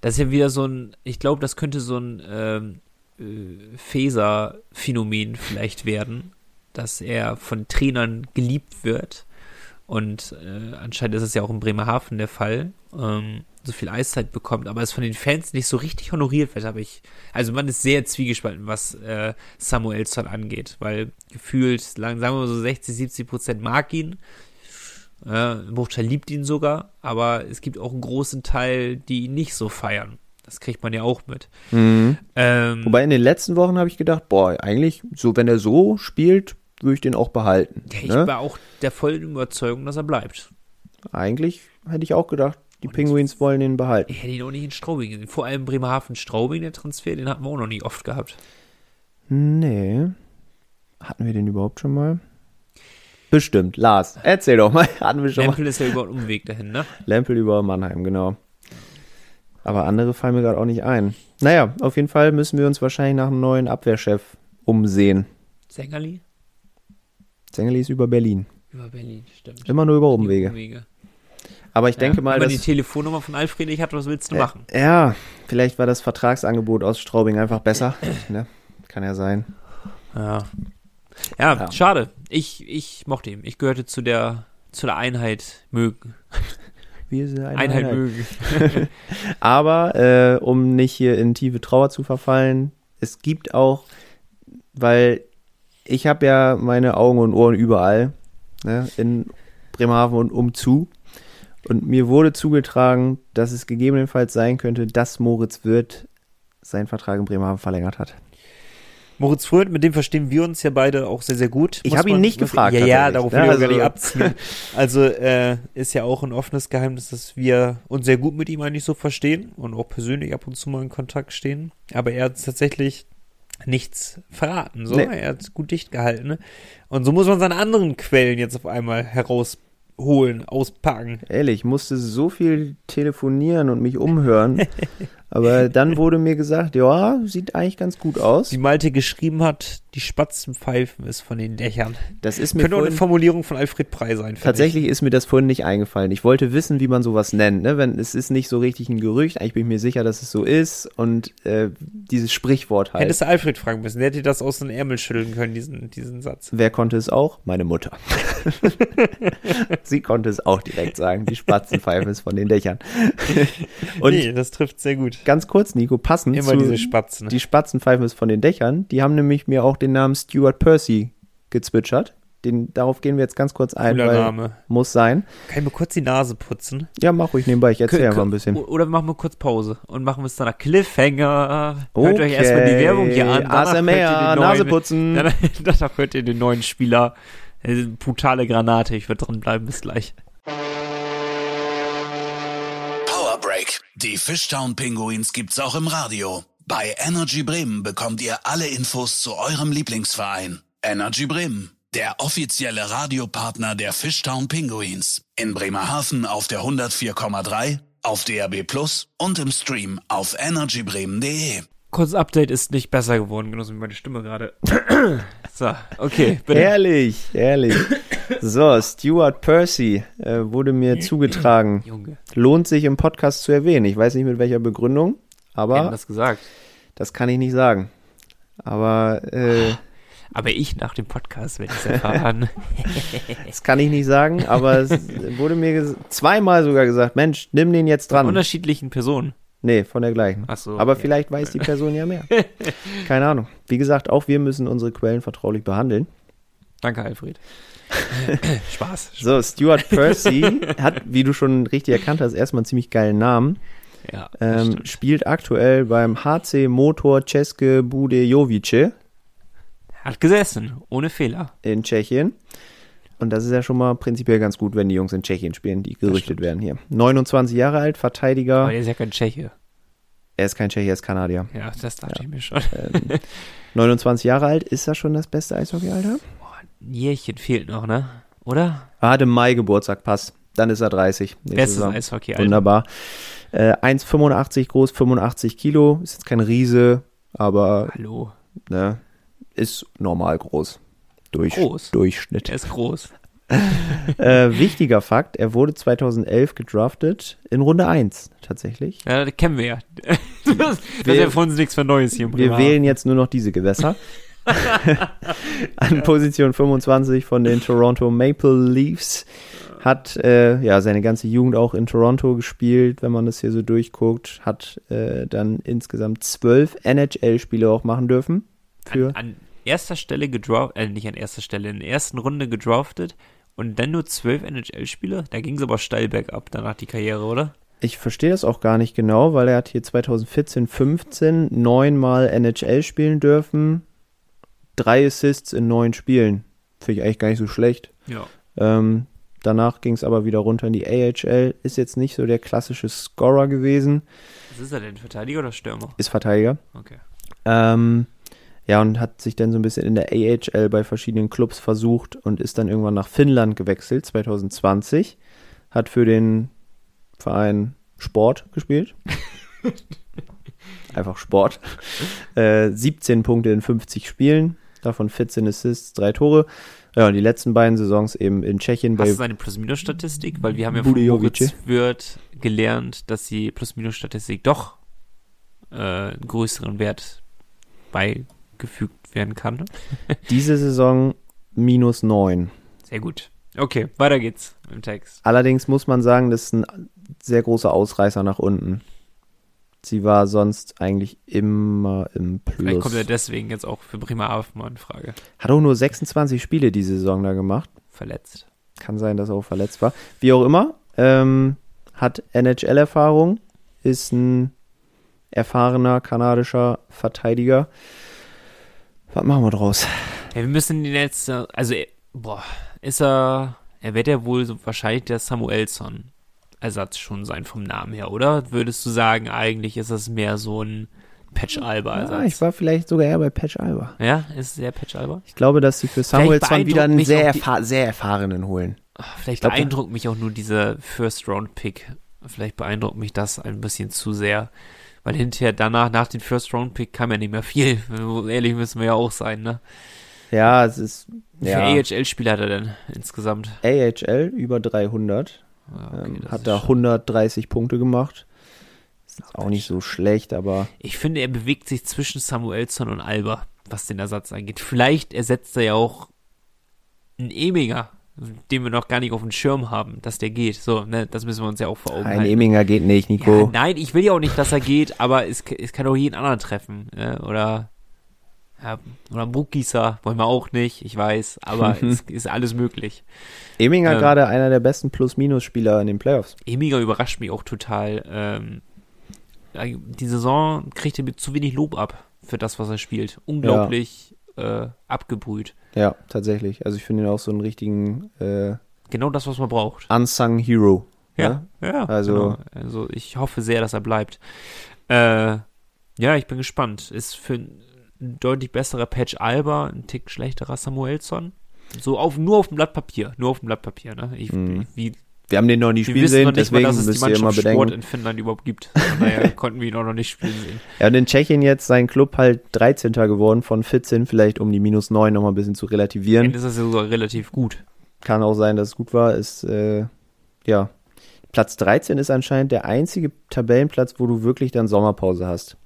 das ist ja wieder so ein, ich glaube, das könnte so ein ähm, äh, Feser-Phänomen vielleicht werden, dass er von Trainern geliebt wird. Und äh, anscheinend ist es ja auch in Bremerhaven der Fall, ähm, so viel Eiszeit bekommt, aber es von den Fans nicht so richtig honoriert wird, habe ich. Also man ist sehr zwiegespalten, was äh, Samuelsson angeht, weil gefühlt, sagen wir mal so 60, 70 Prozent mag ihn, äh, ein Bruchteil liebt ihn sogar, aber es gibt auch einen großen Teil, die ihn nicht so feiern. Das kriegt man ja auch mit. Ähm, Wobei in den letzten Wochen habe ich gedacht, boah, eigentlich, so wenn er so spielt, würde ich den auch behalten. ja, ich ne? war auch der vollen Überzeugung, dass er bleibt. Eigentlich hätte ich auch gedacht, die Und- Penguins wollen ihn behalten. Ich hätte ihn auch nicht in Straubing gesehen. Vor allem Bremerhaven-Straubing, der Transfer, den hatten wir auch noch nie oft gehabt. Nee. Hatten wir den überhaupt schon mal? Bestimmt. Lars, erzähl doch mal. Hatten wir schon Lempel ist ja über einen Umweg dahin, ne? mal. Lempel über Mannheim, genau. Aber andere fallen mir gerade auch nicht ein. Naja, auf jeden Fall müssen wir uns wahrscheinlich nach einem neuen Abwehrchef umsehen. Sängerli? Zengeli ist über Berlin. Über Berlin, stimmt. Immer nur über Umwege. Umwege. Aber ich denke ja, mal, wenn man dass. die Telefonnummer von Alfred nicht hat, was willst du machen? Äh, ja, vielleicht war das Vertragsangebot aus Straubing einfach besser. ne? Kann ja sein. Ja. ja. Ja. schade. Ich, ich mochte ihn. Ich gehörte zu der, zu der Einheit mögen. Wir sind eine Einheit, Einheit. mögen. Aber äh, um nicht hier in tiefe Trauer zu verfallen, es gibt auch, weil ich habe ja meine Augen und Ohren überall, ne, in Bremerhaven und umzu. Und mir wurde zugetragen, dass es gegebenenfalls sein könnte, dass Moritz Wirth seinen Vertrag in Bremerhaven verlängert hat. Moritz Fröhnt, mit dem verstehen wir uns ja beide auch sehr, sehr gut. Ich muss hab ihn nicht gefragt, Ja, ja, darauf Ja, will ich auch gar also- nicht abziehen. Also, äh, ist ja auch ein offenes Geheimnis, dass wir uns sehr gut mit ihm eigentlich so verstehen und auch persönlich ab und zu mal in Kontakt stehen. Aber er hat tatsächlich nichts verraten. So. Nee. Er hat es gut dicht gehalten. Ne? Und so muss man seine anderen Quellen jetzt auf einmal herausholen, auspacken. Ehrlich, ich musste so viel telefonieren und mich umhören. aber dann wurde mir gesagt, ja, sieht eigentlich ganz gut aus. Wie Malte geschrieben hat, die Spatzen pfeifen es von den Dächern. Das ist mir Könnte auch eine Formulierung von Alfred Prey sein. tatsächlich ist mir das vorhin nicht eingefallen. Ich wollte wissen, wie man sowas nennt. Ne? Wenn es ist nicht so richtig ein Gerücht, eigentlich bin ich mir sicher, dass es so ist. Und äh, dieses Sprichwort ich. halt. Hättest du Alfred fragen müssen, der hätte das aus den Ärmel schütteln können, diesen, diesen Satz. Wer konnte es auch? Meine Mutter. Sie konnte es auch direkt sagen. Die Spatzenpfeife ist von den Dächern. Und nee, das trifft sehr gut. Ganz kurz, Nico, passend Immer zu, diese Spatzen. Die Spatzenpfeife ist von den Dächern. Die haben nämlich mir auch den Namen Stuart Percy gezwitschert. Den, darauf gehen wir jetzt ganz kurz ein, Cooler weil Name. muss sein. Kann ich mir kurz die Nase putzen? Ja, mach ruhig nebenbei. Ich erzähle einfach ein bisschen. Oder machen wir kurz Pause und machen wir es dann nach Cliffhanger. Hört euch Okay. erstmal die Werbung hier an. ASMR, Nase putzen. Danach, danach hört ihr den neuen Spieler. Brutale Granate. Ich werde dranbleiben. Bis gleich. Break. Die Fishtown Pinguins gibt's auch im Radio. Bei Energy Bremen bekommt ihr alle Infos zu eurem Lieblingsverein. Energy Bremen, der offizielle Radiopartner der Fishtown Pinguins. In Bremerhaven auf der 104,3, auf DAB Plus und im Stream auf energybremen.de. Kurzes Update ist nicht besser geworden, genauso wie meine Stimme gerade. so, okay, bitte. Herrlich, herrlich. So, Stuart Percy äh, wurde mir zugetragen. Junge, Lohnt sich im Podcast zu erwähnen. Ich weiß nicht mit welcher Begründung, aber das gesagt? das kann ich nicht sagen. Aber äh, Aber ich nach dem Podcast werde ich es erfahren. das kann ich nicht sagen. Aber es wurde mir zweimal sogar gesagt, Mensch, nimm den jetzt Von dran. unterschiedlichen Personen. Nee, von der gleichen. Ach so, Aber okay. vielleicht weiß die Person ja mehr. Keine Ahnung. Wie gesagt, auch wir müssen unsere Quellen vertraulich behandeln. Danke, Alfred. Spaß. So, Stuart Percy hat, wie du schon richtig erkannt hast, erstmal einen ziemlich geilen Namen. Ja, Ähm, spielt aktuell beim HC Motor České Budějovice Hat gesessen, ohne Fehler. in Tschechien. Und das ist ja schon mal prinzipiell ganz gut, wenn die Jungs in Tschechien spielen, die gerüchtet werden hier. 29 Jahre alt, Verteidiger. Aber der ist ja kein Tscheche. Er ist kein Tscheche, er ist Kanadier. Ja, das dachte ich mir schon. Ähm, 29 Jahre alt, ist das schon das beste Eishockeyalter? Ein Jährchen fehlt noch, ne? Oder? Ah, hat im Mai Geburtstag, passt. Dann ist er 30. nächste Bestes Saison. Eishockey, Alter. Wunderbar. Äh, 1,85 groß, 85 Kilo. Ist jetzt kein Riese, aber Hallo. ne, ist normal groß. Durch, Groß. Durchschnitt. Er ist groß. äh, wichtiger Fakt, er wurde 2011 gedraftet in Runde 1 tatsächlich. Ja, das kennen wir ja. Das, das ist Wir- ja für uns nichts für Neues hier im Wir wählen jetzt nur noch diese Gewässer. An Position 25 von den Toronto Maple Leafs hat äh, ja seine ganze Jugend auch in Toronto gespielt, wenn man das hier so durchguckt, hat äh, dann insgesamt zwölf NHL-Spiele auch machen dürfen. Für An, an erster Stelle gedraftet, äh, nicht an erster Stelle, in der ersten Runde gedraftet und dann nur zwölf NHL-Spiele? Da ging es aber steil bergab danach die Karriere, oder? Ich verstehe das auch gar nicht genau, weil er hat hier 2014, 15 neunmal NHL spielen dürfen, drei Assists in neun Spielen. Finde ich eigentlich gar nicht so schlecht. Ja. Ähm, danach ging es aber wieder runter in die AHL. Ist jetzt nicht so der klassische Scorer gewesen, Was ist er denn, Verteidiger oder Stürmer? ist Verteidiger. Okay. Ähm, Ja, und hat sich dann so ein bisschen in der AHL bei verschiedenen Clubs versucht und ist dann irgendwann nach Finnland gewechselt, 2020. Hat für den Verein Sport gespielt. Einfach Sport. Äh, 17 Punkte in 50 Spielen, davon 14 Assists, drei Tore. Ja, und die letzten beiden Saisons eben in Tschechien Hast bei du seine Plus-Minus-Statistik? Weil wir haben ja von. Moritz Wirth gelernt, dass die Plus-Minus-Statistik doch äh, einen größeren Wert beigefügt werden kann. diese Saison minus 9. Sehr gut. Okay, weiter geht's im Text. Allerdings muss man sagen, das ist ein sehr großer Ausreißer nach unten. Sie war sonst eigentlich immer im Vielleicht kommt er Plus. deswegen jetzt auch für Bremerhaven mal in Frage. Hat auch nur 26 Spiele diese Saison da gemacht. Verletzt. Kann sein, dass er auch verletzt war. Wie auch immer, ähm, hat NHL-Erfahrung, ist ein erfahrener kanadischer Verteidiger. Was machen wir draus? Ja, wir müssen den jetzt, äh, also, äh, boah, ist er, er wird ja wohl so wahrscheinlich der Samuelson Ersatz schon sein vom Namen her, oder? Würdest du sagen, eigentlich ist das mehr so ein Patch Alba Ja, Ersatz? ich war vielleicht sogar eher bei Patch Alba. Ja, ist sehr Patch Alba? Ich glaube, dass sie für beeindruckt wieder einen sehr, auch die- erfa sehr erfahrenen holen. Ah, Vielleicht glaub, beeindruckt mich auch nur dieser First-Round-Pick. Vielleicht beeindruckt mich das ein bisschen zu sehr. Weil hinterher danach, nach dem First-Round-Pick kam ja nicht mehr viel. Ehrlich müssen wir ja auch sein, ne? Ja, es ist Wie ja, viele AHL-Spieler hat er denn insgesamt? AHL über 300. Ja, okay, ähm, hat da schon- 130 Punkte gemacht. Ist auch nicht so schlecht, aber Ich finde, er bewegt sich zwischen Samuelsson und Alba, was den Ersatz angeht. Vielleicht ersetzt er ja auch einen Eminger, den wir noch gar nicht auf dem Schirm haben, dass der geht. So, ne, das müssen wir uns ja auch vor Augen ein halten. Eminger geht nicht, Ja, Nico. nein, ich will ja auch nicht, dass er geht, aber es, es kann auch jeden anderen treffen. Ne? Oder, ja, oder Buckgießer wollen wir auch nicht, ich weiß, aber es ist alles möglich. Eminger ähm, gerade einer der besten Plus-Minus-Spieler in den Playoffs. Emiger überrascht mich auch total. Ähm, die Saison kriegt er mit zu wenig Lob ab für das, was er spielt. Unglaublich äh, abgebrüht. Ja, tatsächlich. Also ich finde ihn auch so einen richtigen äh, Genau das, was man braucht. Unsung Hero. Ja, ja. Also- genau. also ich hoffe sehr, dass er bleibt. Äh, ja, ich bin gespannt. Ist für ein deutlich besserer Patch Alba ein Tick schlechterer Samuelsson. So auf, nur auf dem Blatt Papier. Nur auf dem Blatt Papier, ne? Ich, Mhm. wie, Wir haben den noch nie wir spielen sehen, mal, deswegen die müsst ihr immer Mannschaft Sport bedenken. in Finnland überhaupt gibt. Daher konnten wir ihn auch noch nicht spielen sehen. Er hat in Tschechien jetzt sein Club halt 13. geworden von 14, vielleicht um die minus 9 nochmal ein bisschen zu Dann relativieren. ist das ja sogar relativ gut. Kann auch sein, dass es gut war. Ist, äh, ja. Platz 13 ist anscheinend der einzige Tabellenplatz, wo du wirklich dann Sommerpause hast.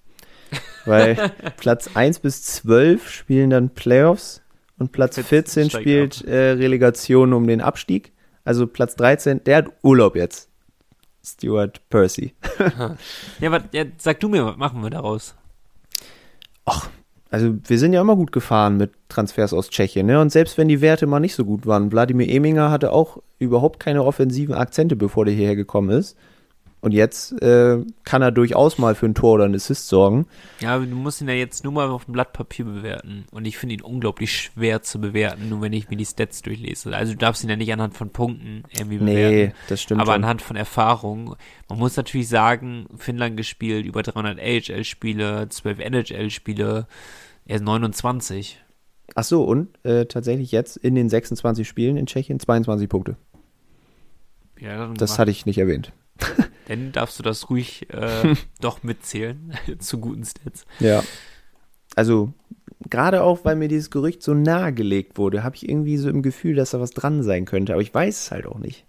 Weil Platz 1 bis 12 spielen dann Playoffs und Platz 14 14 steigt spielt äh, Relegation um den Abstieg. Also Platz 13, der hat Urlaub jetzt. Stuart Percy. Ja, was, ja, sag du mir, was machen wir daraus? Also wir sind ja immer gut gefahren mit Transfers aus Tschechien, ne? Und selbst wenn die Werte mal nicht so gut waren, Wladimir Eminger hatte auch überhaupt keine offensiven Akzente, bevor der hierher gekommen ist. Und jetzt äh, kann er durchaus mal für ein Tor oder einen Assist sorgen. Ja, aber du musst ihn ja jetzt nur mal auf dem Blatt Papier bewerten. Und ich finde ihn unglaublich schwer zu bewerten, nur wenn ich mir die Stats durchlese. Also du darfst ihn ja nicht anhand von Punkten irgendwie bewerten. Nee, das stimmt aber schon. anhand von Erfahrung. Man muss natürlich sagen, Finnland gespielt, über 300 AHL-Spiele, 12 NHL-Spiele, er ist 29. Ach so, und äh, tatsächlich jetzt in den 26 Spielen in Tschechien 22 Punkte. Ja, Das hatte ich nicht erwähnt. dann darfst du das ruhig äh, doch mitzählen zu guten Stats. Ja. Also, gerade auch, weil mir dieses Gerücht so nahegelegt wurde, habe ich irgendwie so im Gefühl, dass da was dran sein könnte. Aber ich weiß es halt auch nicht.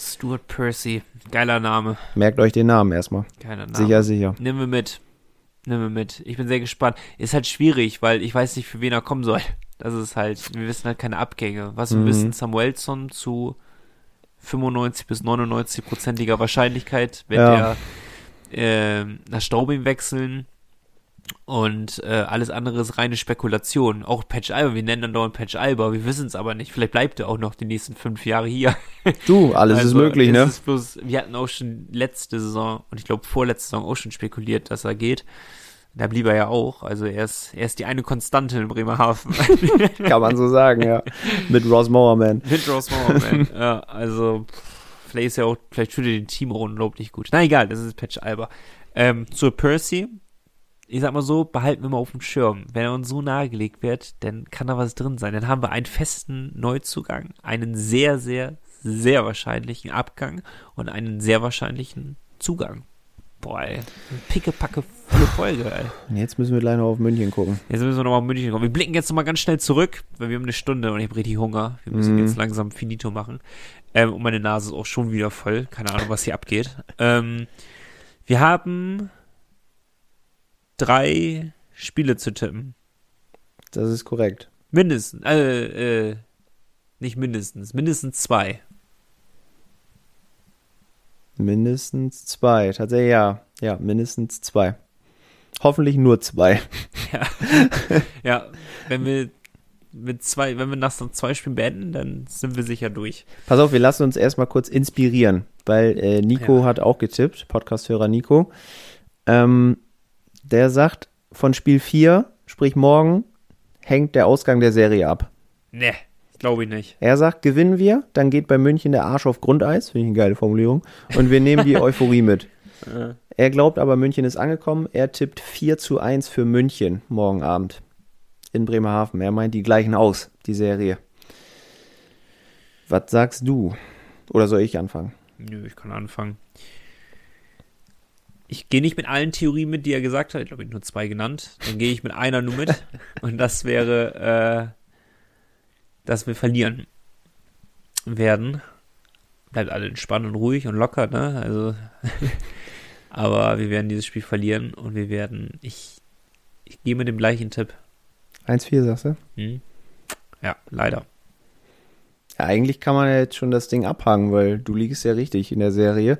Stuart Percy, geiler Name. Merkt euch den Namen erstmal. Geiler Name. Sicher, sicher. Nimm wir mit. Nimm wir mit. Ich bin sehr gespannt. Ist halt schwierig, weil ich weiß nicht, für wen er kommen soll. Das ist halt, wir wissen halt keine Abgänge. Was wir Mhm. wissen, Samuelson zu 95 bis 99 prozentiger Wahrscheinlichkeit wird Ja. er äh, nach Straubing wechseln. Und äh, alles andere ist reine Spekulation. Auch Patch Alba, wir nennen dann dauernd Patch Alba, wir wissen es aber nicht. Vielleicht bleibt er auch noch die nächsten fünf Jahre hier. Du, alles ist Also, möglich, es ne? Ist bloß, wir hatten auch schon letzte Saison und ich glaube vorletzte Saison auch schon spekuliert, dass er geht. Da blieb er ja auch. Also er ist, er ist die eine Konstante in Bremerhaven. Kann man so sagen, ja. Mit Ross Mowerman. Mit Ross Mowerman. ja, also vielleicht ist er auch, vielleicht tut er den Team auch unglaublich gut. Na egal, das ist Patch Alba. Ähm, zur Percy. ich sag mal so, behalten wir mal auf dem Schirm. Wenn er uns so nahegelegt wird, dann kann da was drin sein. Dann haben wir einen festen Neuzugang, einen sehr, sehr, sehr wahrscheinlichen Abgang und einen sehr wahrscheinlichen Zugang. Boah, ey. Pickepacke volle Folge, ey. Und jetzt müssen wir gleich noch auf München gucken. Jetzt müssen wir nochmal auf München kommen. Wir blicken jetzt nochmal ganz schnell zurück, weil wir haben eine Stunde und ich habe richtig Hunger. Wir müssen Mhm. jetzt langsam finito machen. Ähm, und meine Nase ist auch schon wieder voll. Keine Ahnung, was hier abgeht. Ähm, wir haben drei Spiele zu tippen. Das ist korrekt. Mindestens. Äh, äh, nicht mindestens. Mindestens zwei. Mindestens zwei. Tatsächlich ja. Ja, mindestens zwei. Hoffentlich nur zwei. Ja, wenn wir mit zwei, wenn wir nach so zwei Spielen beenden, dann sind wir sicher durch. Pass auf, wir lassen uns erstmal kurz inspirieren, weil äh, Nico Ja. hat auch getippt, Podcasthörer Nico. Ähm, der sagt, von Spiel 4, sprich morgen, hängt der Ausgang der Serie ab. Ne, glaube ich nicht. Er sagt, gewinnen wir, dann geht bei München der Arsch auf Grundeis, finde ich eine geile Formulierung, und wir nehmen die Euphorie mit. Er glaubt aber, München ist angekommen. Er tippt 4 zu 1 für München morgen Abend in Bremerhaven. Er meint, die gleichen aus, die Serie. Was sagst du? Oder soll ich anfangen? Nö, ich kann anfangen. Ich gehe nicht mit allen Theorien mit, die er gesagt hat. Ich glaube, ich habe nur zwei genannt. Dann gehe ich mit einer nur mit. Und das wäre, äh, dass wir verlieren werden. Bleibt alle entspannt und ruhig und locker, ne? Also, aber wir werden dieses Spiel verlieren und wir werden, ich, ich gehe mit dem gleichen Tipp. 1-4, sagst du? Hm? Ja, leider. Ja, eigentlich kann man ja jetzt schon das Ding abhaken, weil du liegst ja richtig in der Serie.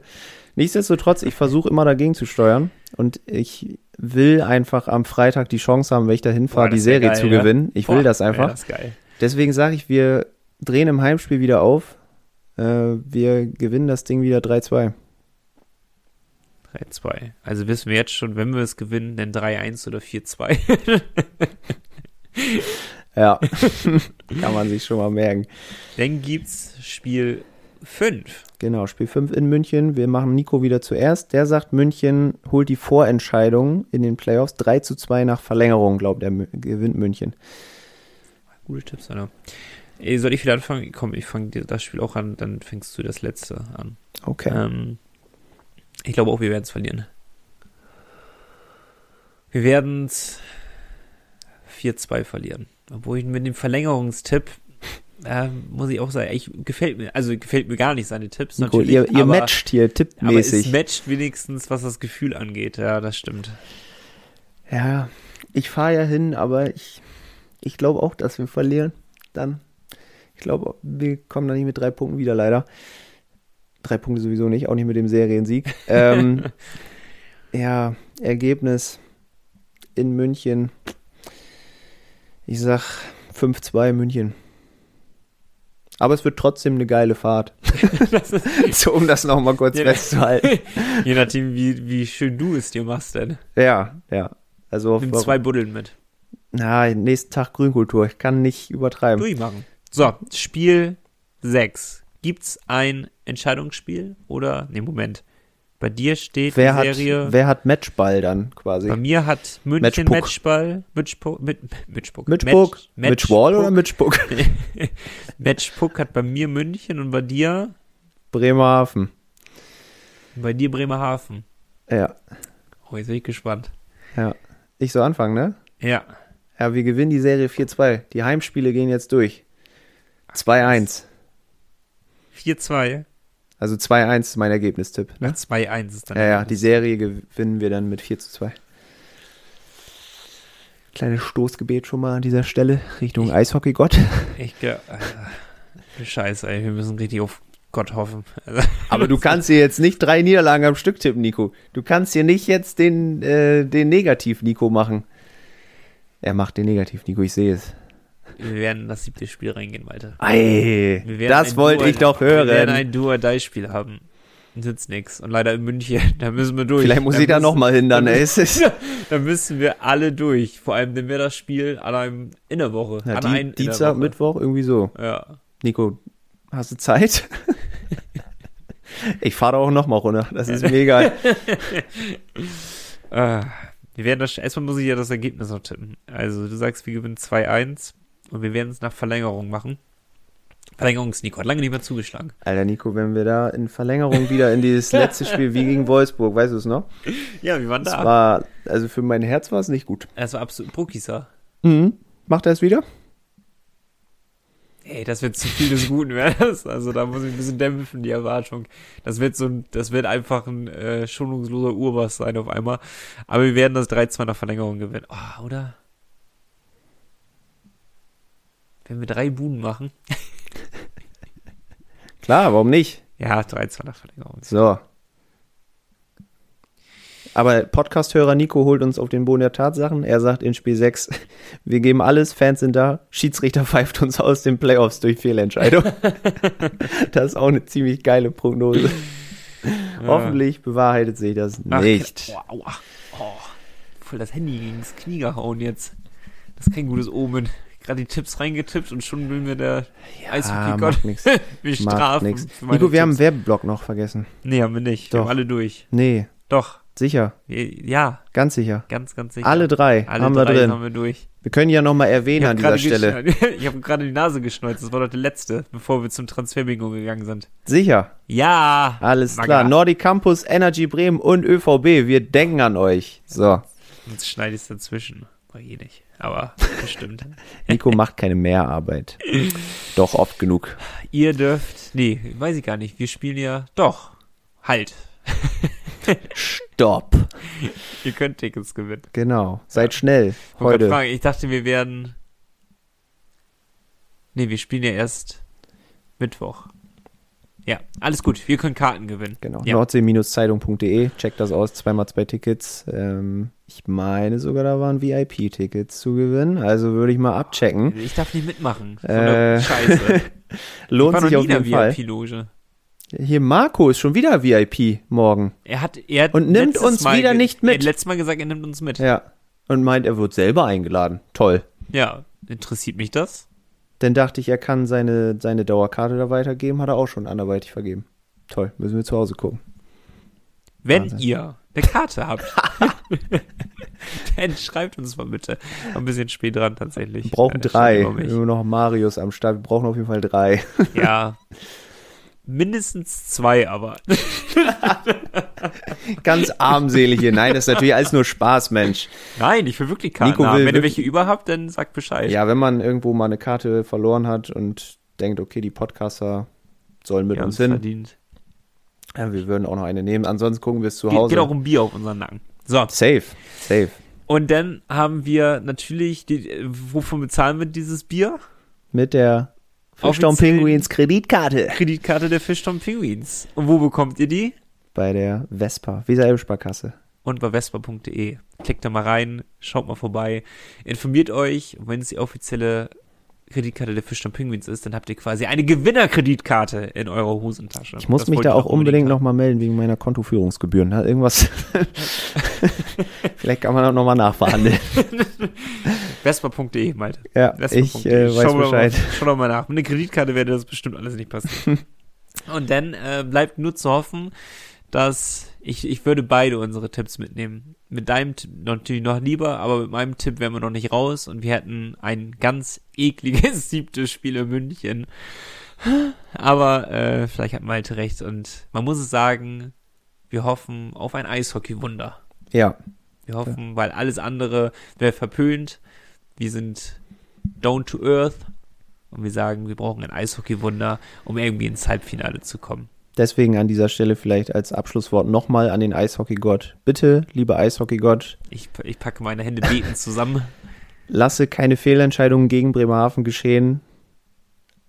Nichtsdestotrotz, ich versuche immer dagegen zu steuern und ich will einfach am Freitag die Chance haben, wenn ich da hinfahre, die das Serie geil, zu ja? gewinnen. Ich will Boah, das wär einfach. Das ist geil. Deswegen sage ich, wir drehen im Heimspiel wieder auf. Äh, wir gewinnen das Ding wieder 3-2. 3-2. Also wissen wir jetzt schon, wenn wir es gewinnen, dann 3-1 oder 4-2. Ja, kann man sich schon mal merken. Dann gibt's Spiel 5. Genau, Spiel 5 in München. Wir machen Nico wieder zuerst. Der sagt, München holt die Vorentscheidung in den Playoffs. 3 zu 2 nach Verlängerung, glaubt er, gewinnt München. Gute Tipps, Alter. Ey, soll ich wieder anfangen? Komm, ich fange das Spiel auch an, dann fängst du das letzte an. Okay. Ähm, ich glaube auch, wir werden es verlieren. Wir werden es 4-2 verlieren. Obwohl ich mit dem Verlängerungstipp, äh, muss ich auch sagen, ich, gefällt mir, also gefällt mir gar nicht seine Tipps. Nico, natürlich, ihr, ihr aber, matcht hier aber es tippmäßig. matcht wenigstens, was das Gefühl angeht. Ja, das stimmt. Ja, ich fahre ja hin, aber ich, ich glaube auch, dass wir verlieren. Dann, ich glaube, wir kommen da nicht mit drei Punkten wieder, leider. Drei Punkte sowieso nicht, auch nicht mit dem Seriensieg. Ähm, ja, Ergebnis in München. Ich sag 5-2 München. Aber es wird trotzdem eine geile Fahrt. so, um das nochmal kurz Ja. festzuhalten. Je nachdem, wie, wie schön du es dir machst, denn. Ja, ja. Also, Nimm zwei Buddeln mit. Na, nächsten Tag Grünkultur. Ich kann nicht übertreiben. Durchmachen. So, Spiel 6. Gibt's ein Entscheidungsspiel oder, nee, Moment. Bei dir steht Wer die hat, Serie, wer hat Matchball dann quasi? bei mir hat München Matchpuck. Matchball, Matchpuck, mit, Matchpuck, Mitchpuck? Match, Mitchwall oder Matchpuck. Matchpuck hat bei mir München und bei dir, Bremerhaven. bei dir Bremerhaven. Ja, Oh, jetzt bin ich gespannt. ja. Ich soll anfangen, ne? Ja, Ja, wir gewinnen die Serie 4-2. Die Heimspiele gehen jetzt durch. 2-1. 4-2. Also 2-1 ist mein Ergebnistipp. Ne? 2-1 ist dann. Ja, ja, die Serie gewinnen wir dann mit 4 zu 2. Kleines Stoßgebet schon mal an dieser Stelle Richtung Eishockeygott. Ich, ge- Alter, Scheiße, ey, wir müssen richtig auf Gott hoffen. Aber du kannst hier jetzt nicht drei Niederlagen am Stück tippen, Nico. Du kannst hier nicht jetzt den, äh, den Negativ-Nico machen. Er macht den Negativ-Nico, ich sehe es. wir werden in das siebte Spiel reingehen. Ei, Wir werden das wollte ich doch Wir werden hören. ein Do-or-Die-Spiel haben. Nützt nix. Und leider in München, da müssen wir durch. Vielleicht muss ich da nochmal hin, dann. ey. Da müssen wir alle durch. Vor allem, wenn wir das Spiel an einem in der Woche. ja, an die, einem in der Dienstag. Mittwoch, irgendwie so. Ja. Nico, hast du Zeit? ich fahre da auch nochmal runter. Das ist mega. Ah, Wir werden das, erstmal muss ich ja das Ergebnis noch tippen. Also du sagst, wir gewinnen 2-1 und wir werden es nach Verlängerung machen. Verlängerungs-Nico hat lange nicht mehr zugeschlagen. Alter Nico, wenn wir da in Verlängerung wieder in dieses letzte Spiel wie gegen Wolfsburg, weißt du es noch? Ja, wie waren Das da? war, also für mein Herz war es nicht gut. Es war absolut Brukisa. Mhm. Macht er es wieder? Ey, das wird zu viel des Guten, wäre das. Also da muss ich ein bisschen dämpfen, die Erwartung. Das wird so ein, das wird einfach ein äh, schonungsloser Urbass sein auf einmal. Aber wir werden das 3-2 nach Verlängerung gewinnen. Oh, oder? Wenn wir drei Buden machen. Klar, warum nicht? Ja, 3-2 nach Verlängerung. So. Aber Podcast-Hörer Nico holt uns auf den Boden der Tatsachen. Er sagt in Spiel 6, wir geben alles, Fans sind da, Schiedsrichter pfeift uns aus den Playoffs durch Fehlentscheidung. das ist auch eine ziemlich geile Prognose. Hoffentlich bewahrheitet sich das Ach, nicht. Aua, aua. Oh, voll das Handy gegen das Knie gehauen jetzt. Das ist kein gutes Omen. Gerade die Tipps reingetippt und schon will mir der Ah, Eishockey-Gott mich strafen. Nico, wir haben einen Tipps. Werbeblock noch vergessen. Nee, haben wir nicht. Wir Doch. haben alle durch. Nee, Doch. Sicher, Ja, ganz sicher. ganz, ganz sicher. Alle drei Alle haben drei wir drin. haben wir durch. Wir können ja nochmal erwähnen an dieser Stelle. ich habe gerade die Nase geschneuzt. Das war doch der letzte, bevor wir zum Transferbingo gegangen sind. Sicher, Ja. alles Maga. klar. Nordic Campus, Energy Bremen und ÖVB, wir denken an euch. So, Jetzt schneide ich es dazwischen. War eh nicht. Aber bestimmt. Nico macht keine Mehrarbeit. Doch, oft genug. Ihr dürft. Nee, weiß ich gar nicht. Wir spielen ja. Doch. Halt. Stopp. Ihr könnt Tickets gewinnen. Genau, seid schnell. Ich wollte Heute. fragen, ich dachte, wir werden. Nee, wir spielen ja erst Mittwoch. Ja, alles gut. Wir können Karten gewinnen. Genau, Ja. nordsee-zeitung.de, checkt das aus, zweimal zwei Tickets. Ähm, ich meine sogar, da waren VIP-Tickets zu gewinnen, also würde ich mal abchecken. Ich darf nicht mitmachen. Äh, Scheiße. ich Lohnt sich auf jeden Fall. VIP-Loge. Hier, Marco ist schon wieder VIP morgen. Er hat, er hat Und nimmt uns Mal wieder nicht mit. Er hat letztes Mal gesagt, er nimmt uns mit. Ja. Und meint, er wird selber eingeladen. Toll. Ja, interessiert mich das? Dann dachte ich, er kann seine, seine Dauerkarte da weitergeben, hat er auch schon anderweitig vergeben. Toll, müssen wir zu Hause gucken. Wenn Wahnsinn. ihr eine Karte habt, dann schreibt uns mal bitte. Ein bisschen spät dran tatsächlich. Wir brauchen Äh, drei. mich. Nur noch Marius am Start. Wir brauchen auf jeden Fall drei. Ja. Mindestens zwei, aber. Ganz armselig hier. Nein, das ist natürlich alles nur Spaß, Mensch. Nein, ich will wirklich Karten Nico haben. will Wenn ihr welche über habt, dann sagt Bescheid. Ja, wenn man irgendwo mal eine Karte verloren hat und denkt, okay, die Podcaster sollen mit Wir uns hin, verdient. ja, wir würden auch noch eine nehmen. Ansonsten gucken wir es zu Geht, Hause. geht auch um Bier auf unseren Nacken. So. Safe, safe. Und dann haben wir natürlich, die, wovon bezahlen wir dieses Bier? Mit der Fischtown Offiziell- Penguins Kreditkarte. Kreditkarte der Fischtown Penguins. Und wo bekommt ihr die? Bei der Vespa, Weser Elbsparkasse. und bei vespa.de. Klickt da mal rein, schaut mal vorbei, informiert euch. Wenn es die offizielle Kreditkarte der Fischtown Penguins ist, dann habt ihr quasi eine Gewinnerkreditkarte in eurer Hosentasche. Ich muss Das mich da auch unbedingt nochmal melden wegen meiner Kontoführungsgebühren. Hat irgendwas. Vielleicht kann man auch nochmal nachverhandeln. Vespa.de, Malte. Ja, Vespa.de. ich äh, weiß Schau mal- Bescheid. Schau doch mal nach. Mit einer Kreditkarte werde das bestimmt alles nicht passieren. Und dann äh, bleibt nur zu hoffen, dass ich, ich würde beide unsere Tipps mitnehmen. Mit deinem Tipp natürlich noch lieber, aber mit meinem Tipp wären wir noch nicht raus und wir hätten ein ganz ekliges siebtes Spiel in München. Aber äh, vielleicht hat Malte recht und man muss es sagen, wir hoffen auf ein Eishockey-Wunder. Ja, Wir hoffen, weil alles andere wäre verpönt. Wir sind down to earth und wir sagen, wir brauchen ein Eishockey-Wunder, um irgendwie ins Halbfinale zu kommen. Deswegen an dieser Stelle vielleicht als Abschlusswort nochmal an den Eishockeygott. Bitte, lieber Eishockeygott, Ich, ich packe meine Hände betend zusammen. lasse keine Fehlentscheidungen gegen Bremerhaven geschehen.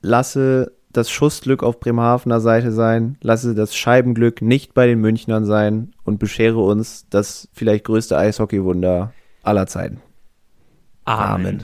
Lasse das Schussglück auf Bremerhavener Seite sein. Lasse das Scheibenglück nicht bei den Münchnern sein und beschere uns das vielleicht größte Eishockeywunder aller Zeiten. Amen.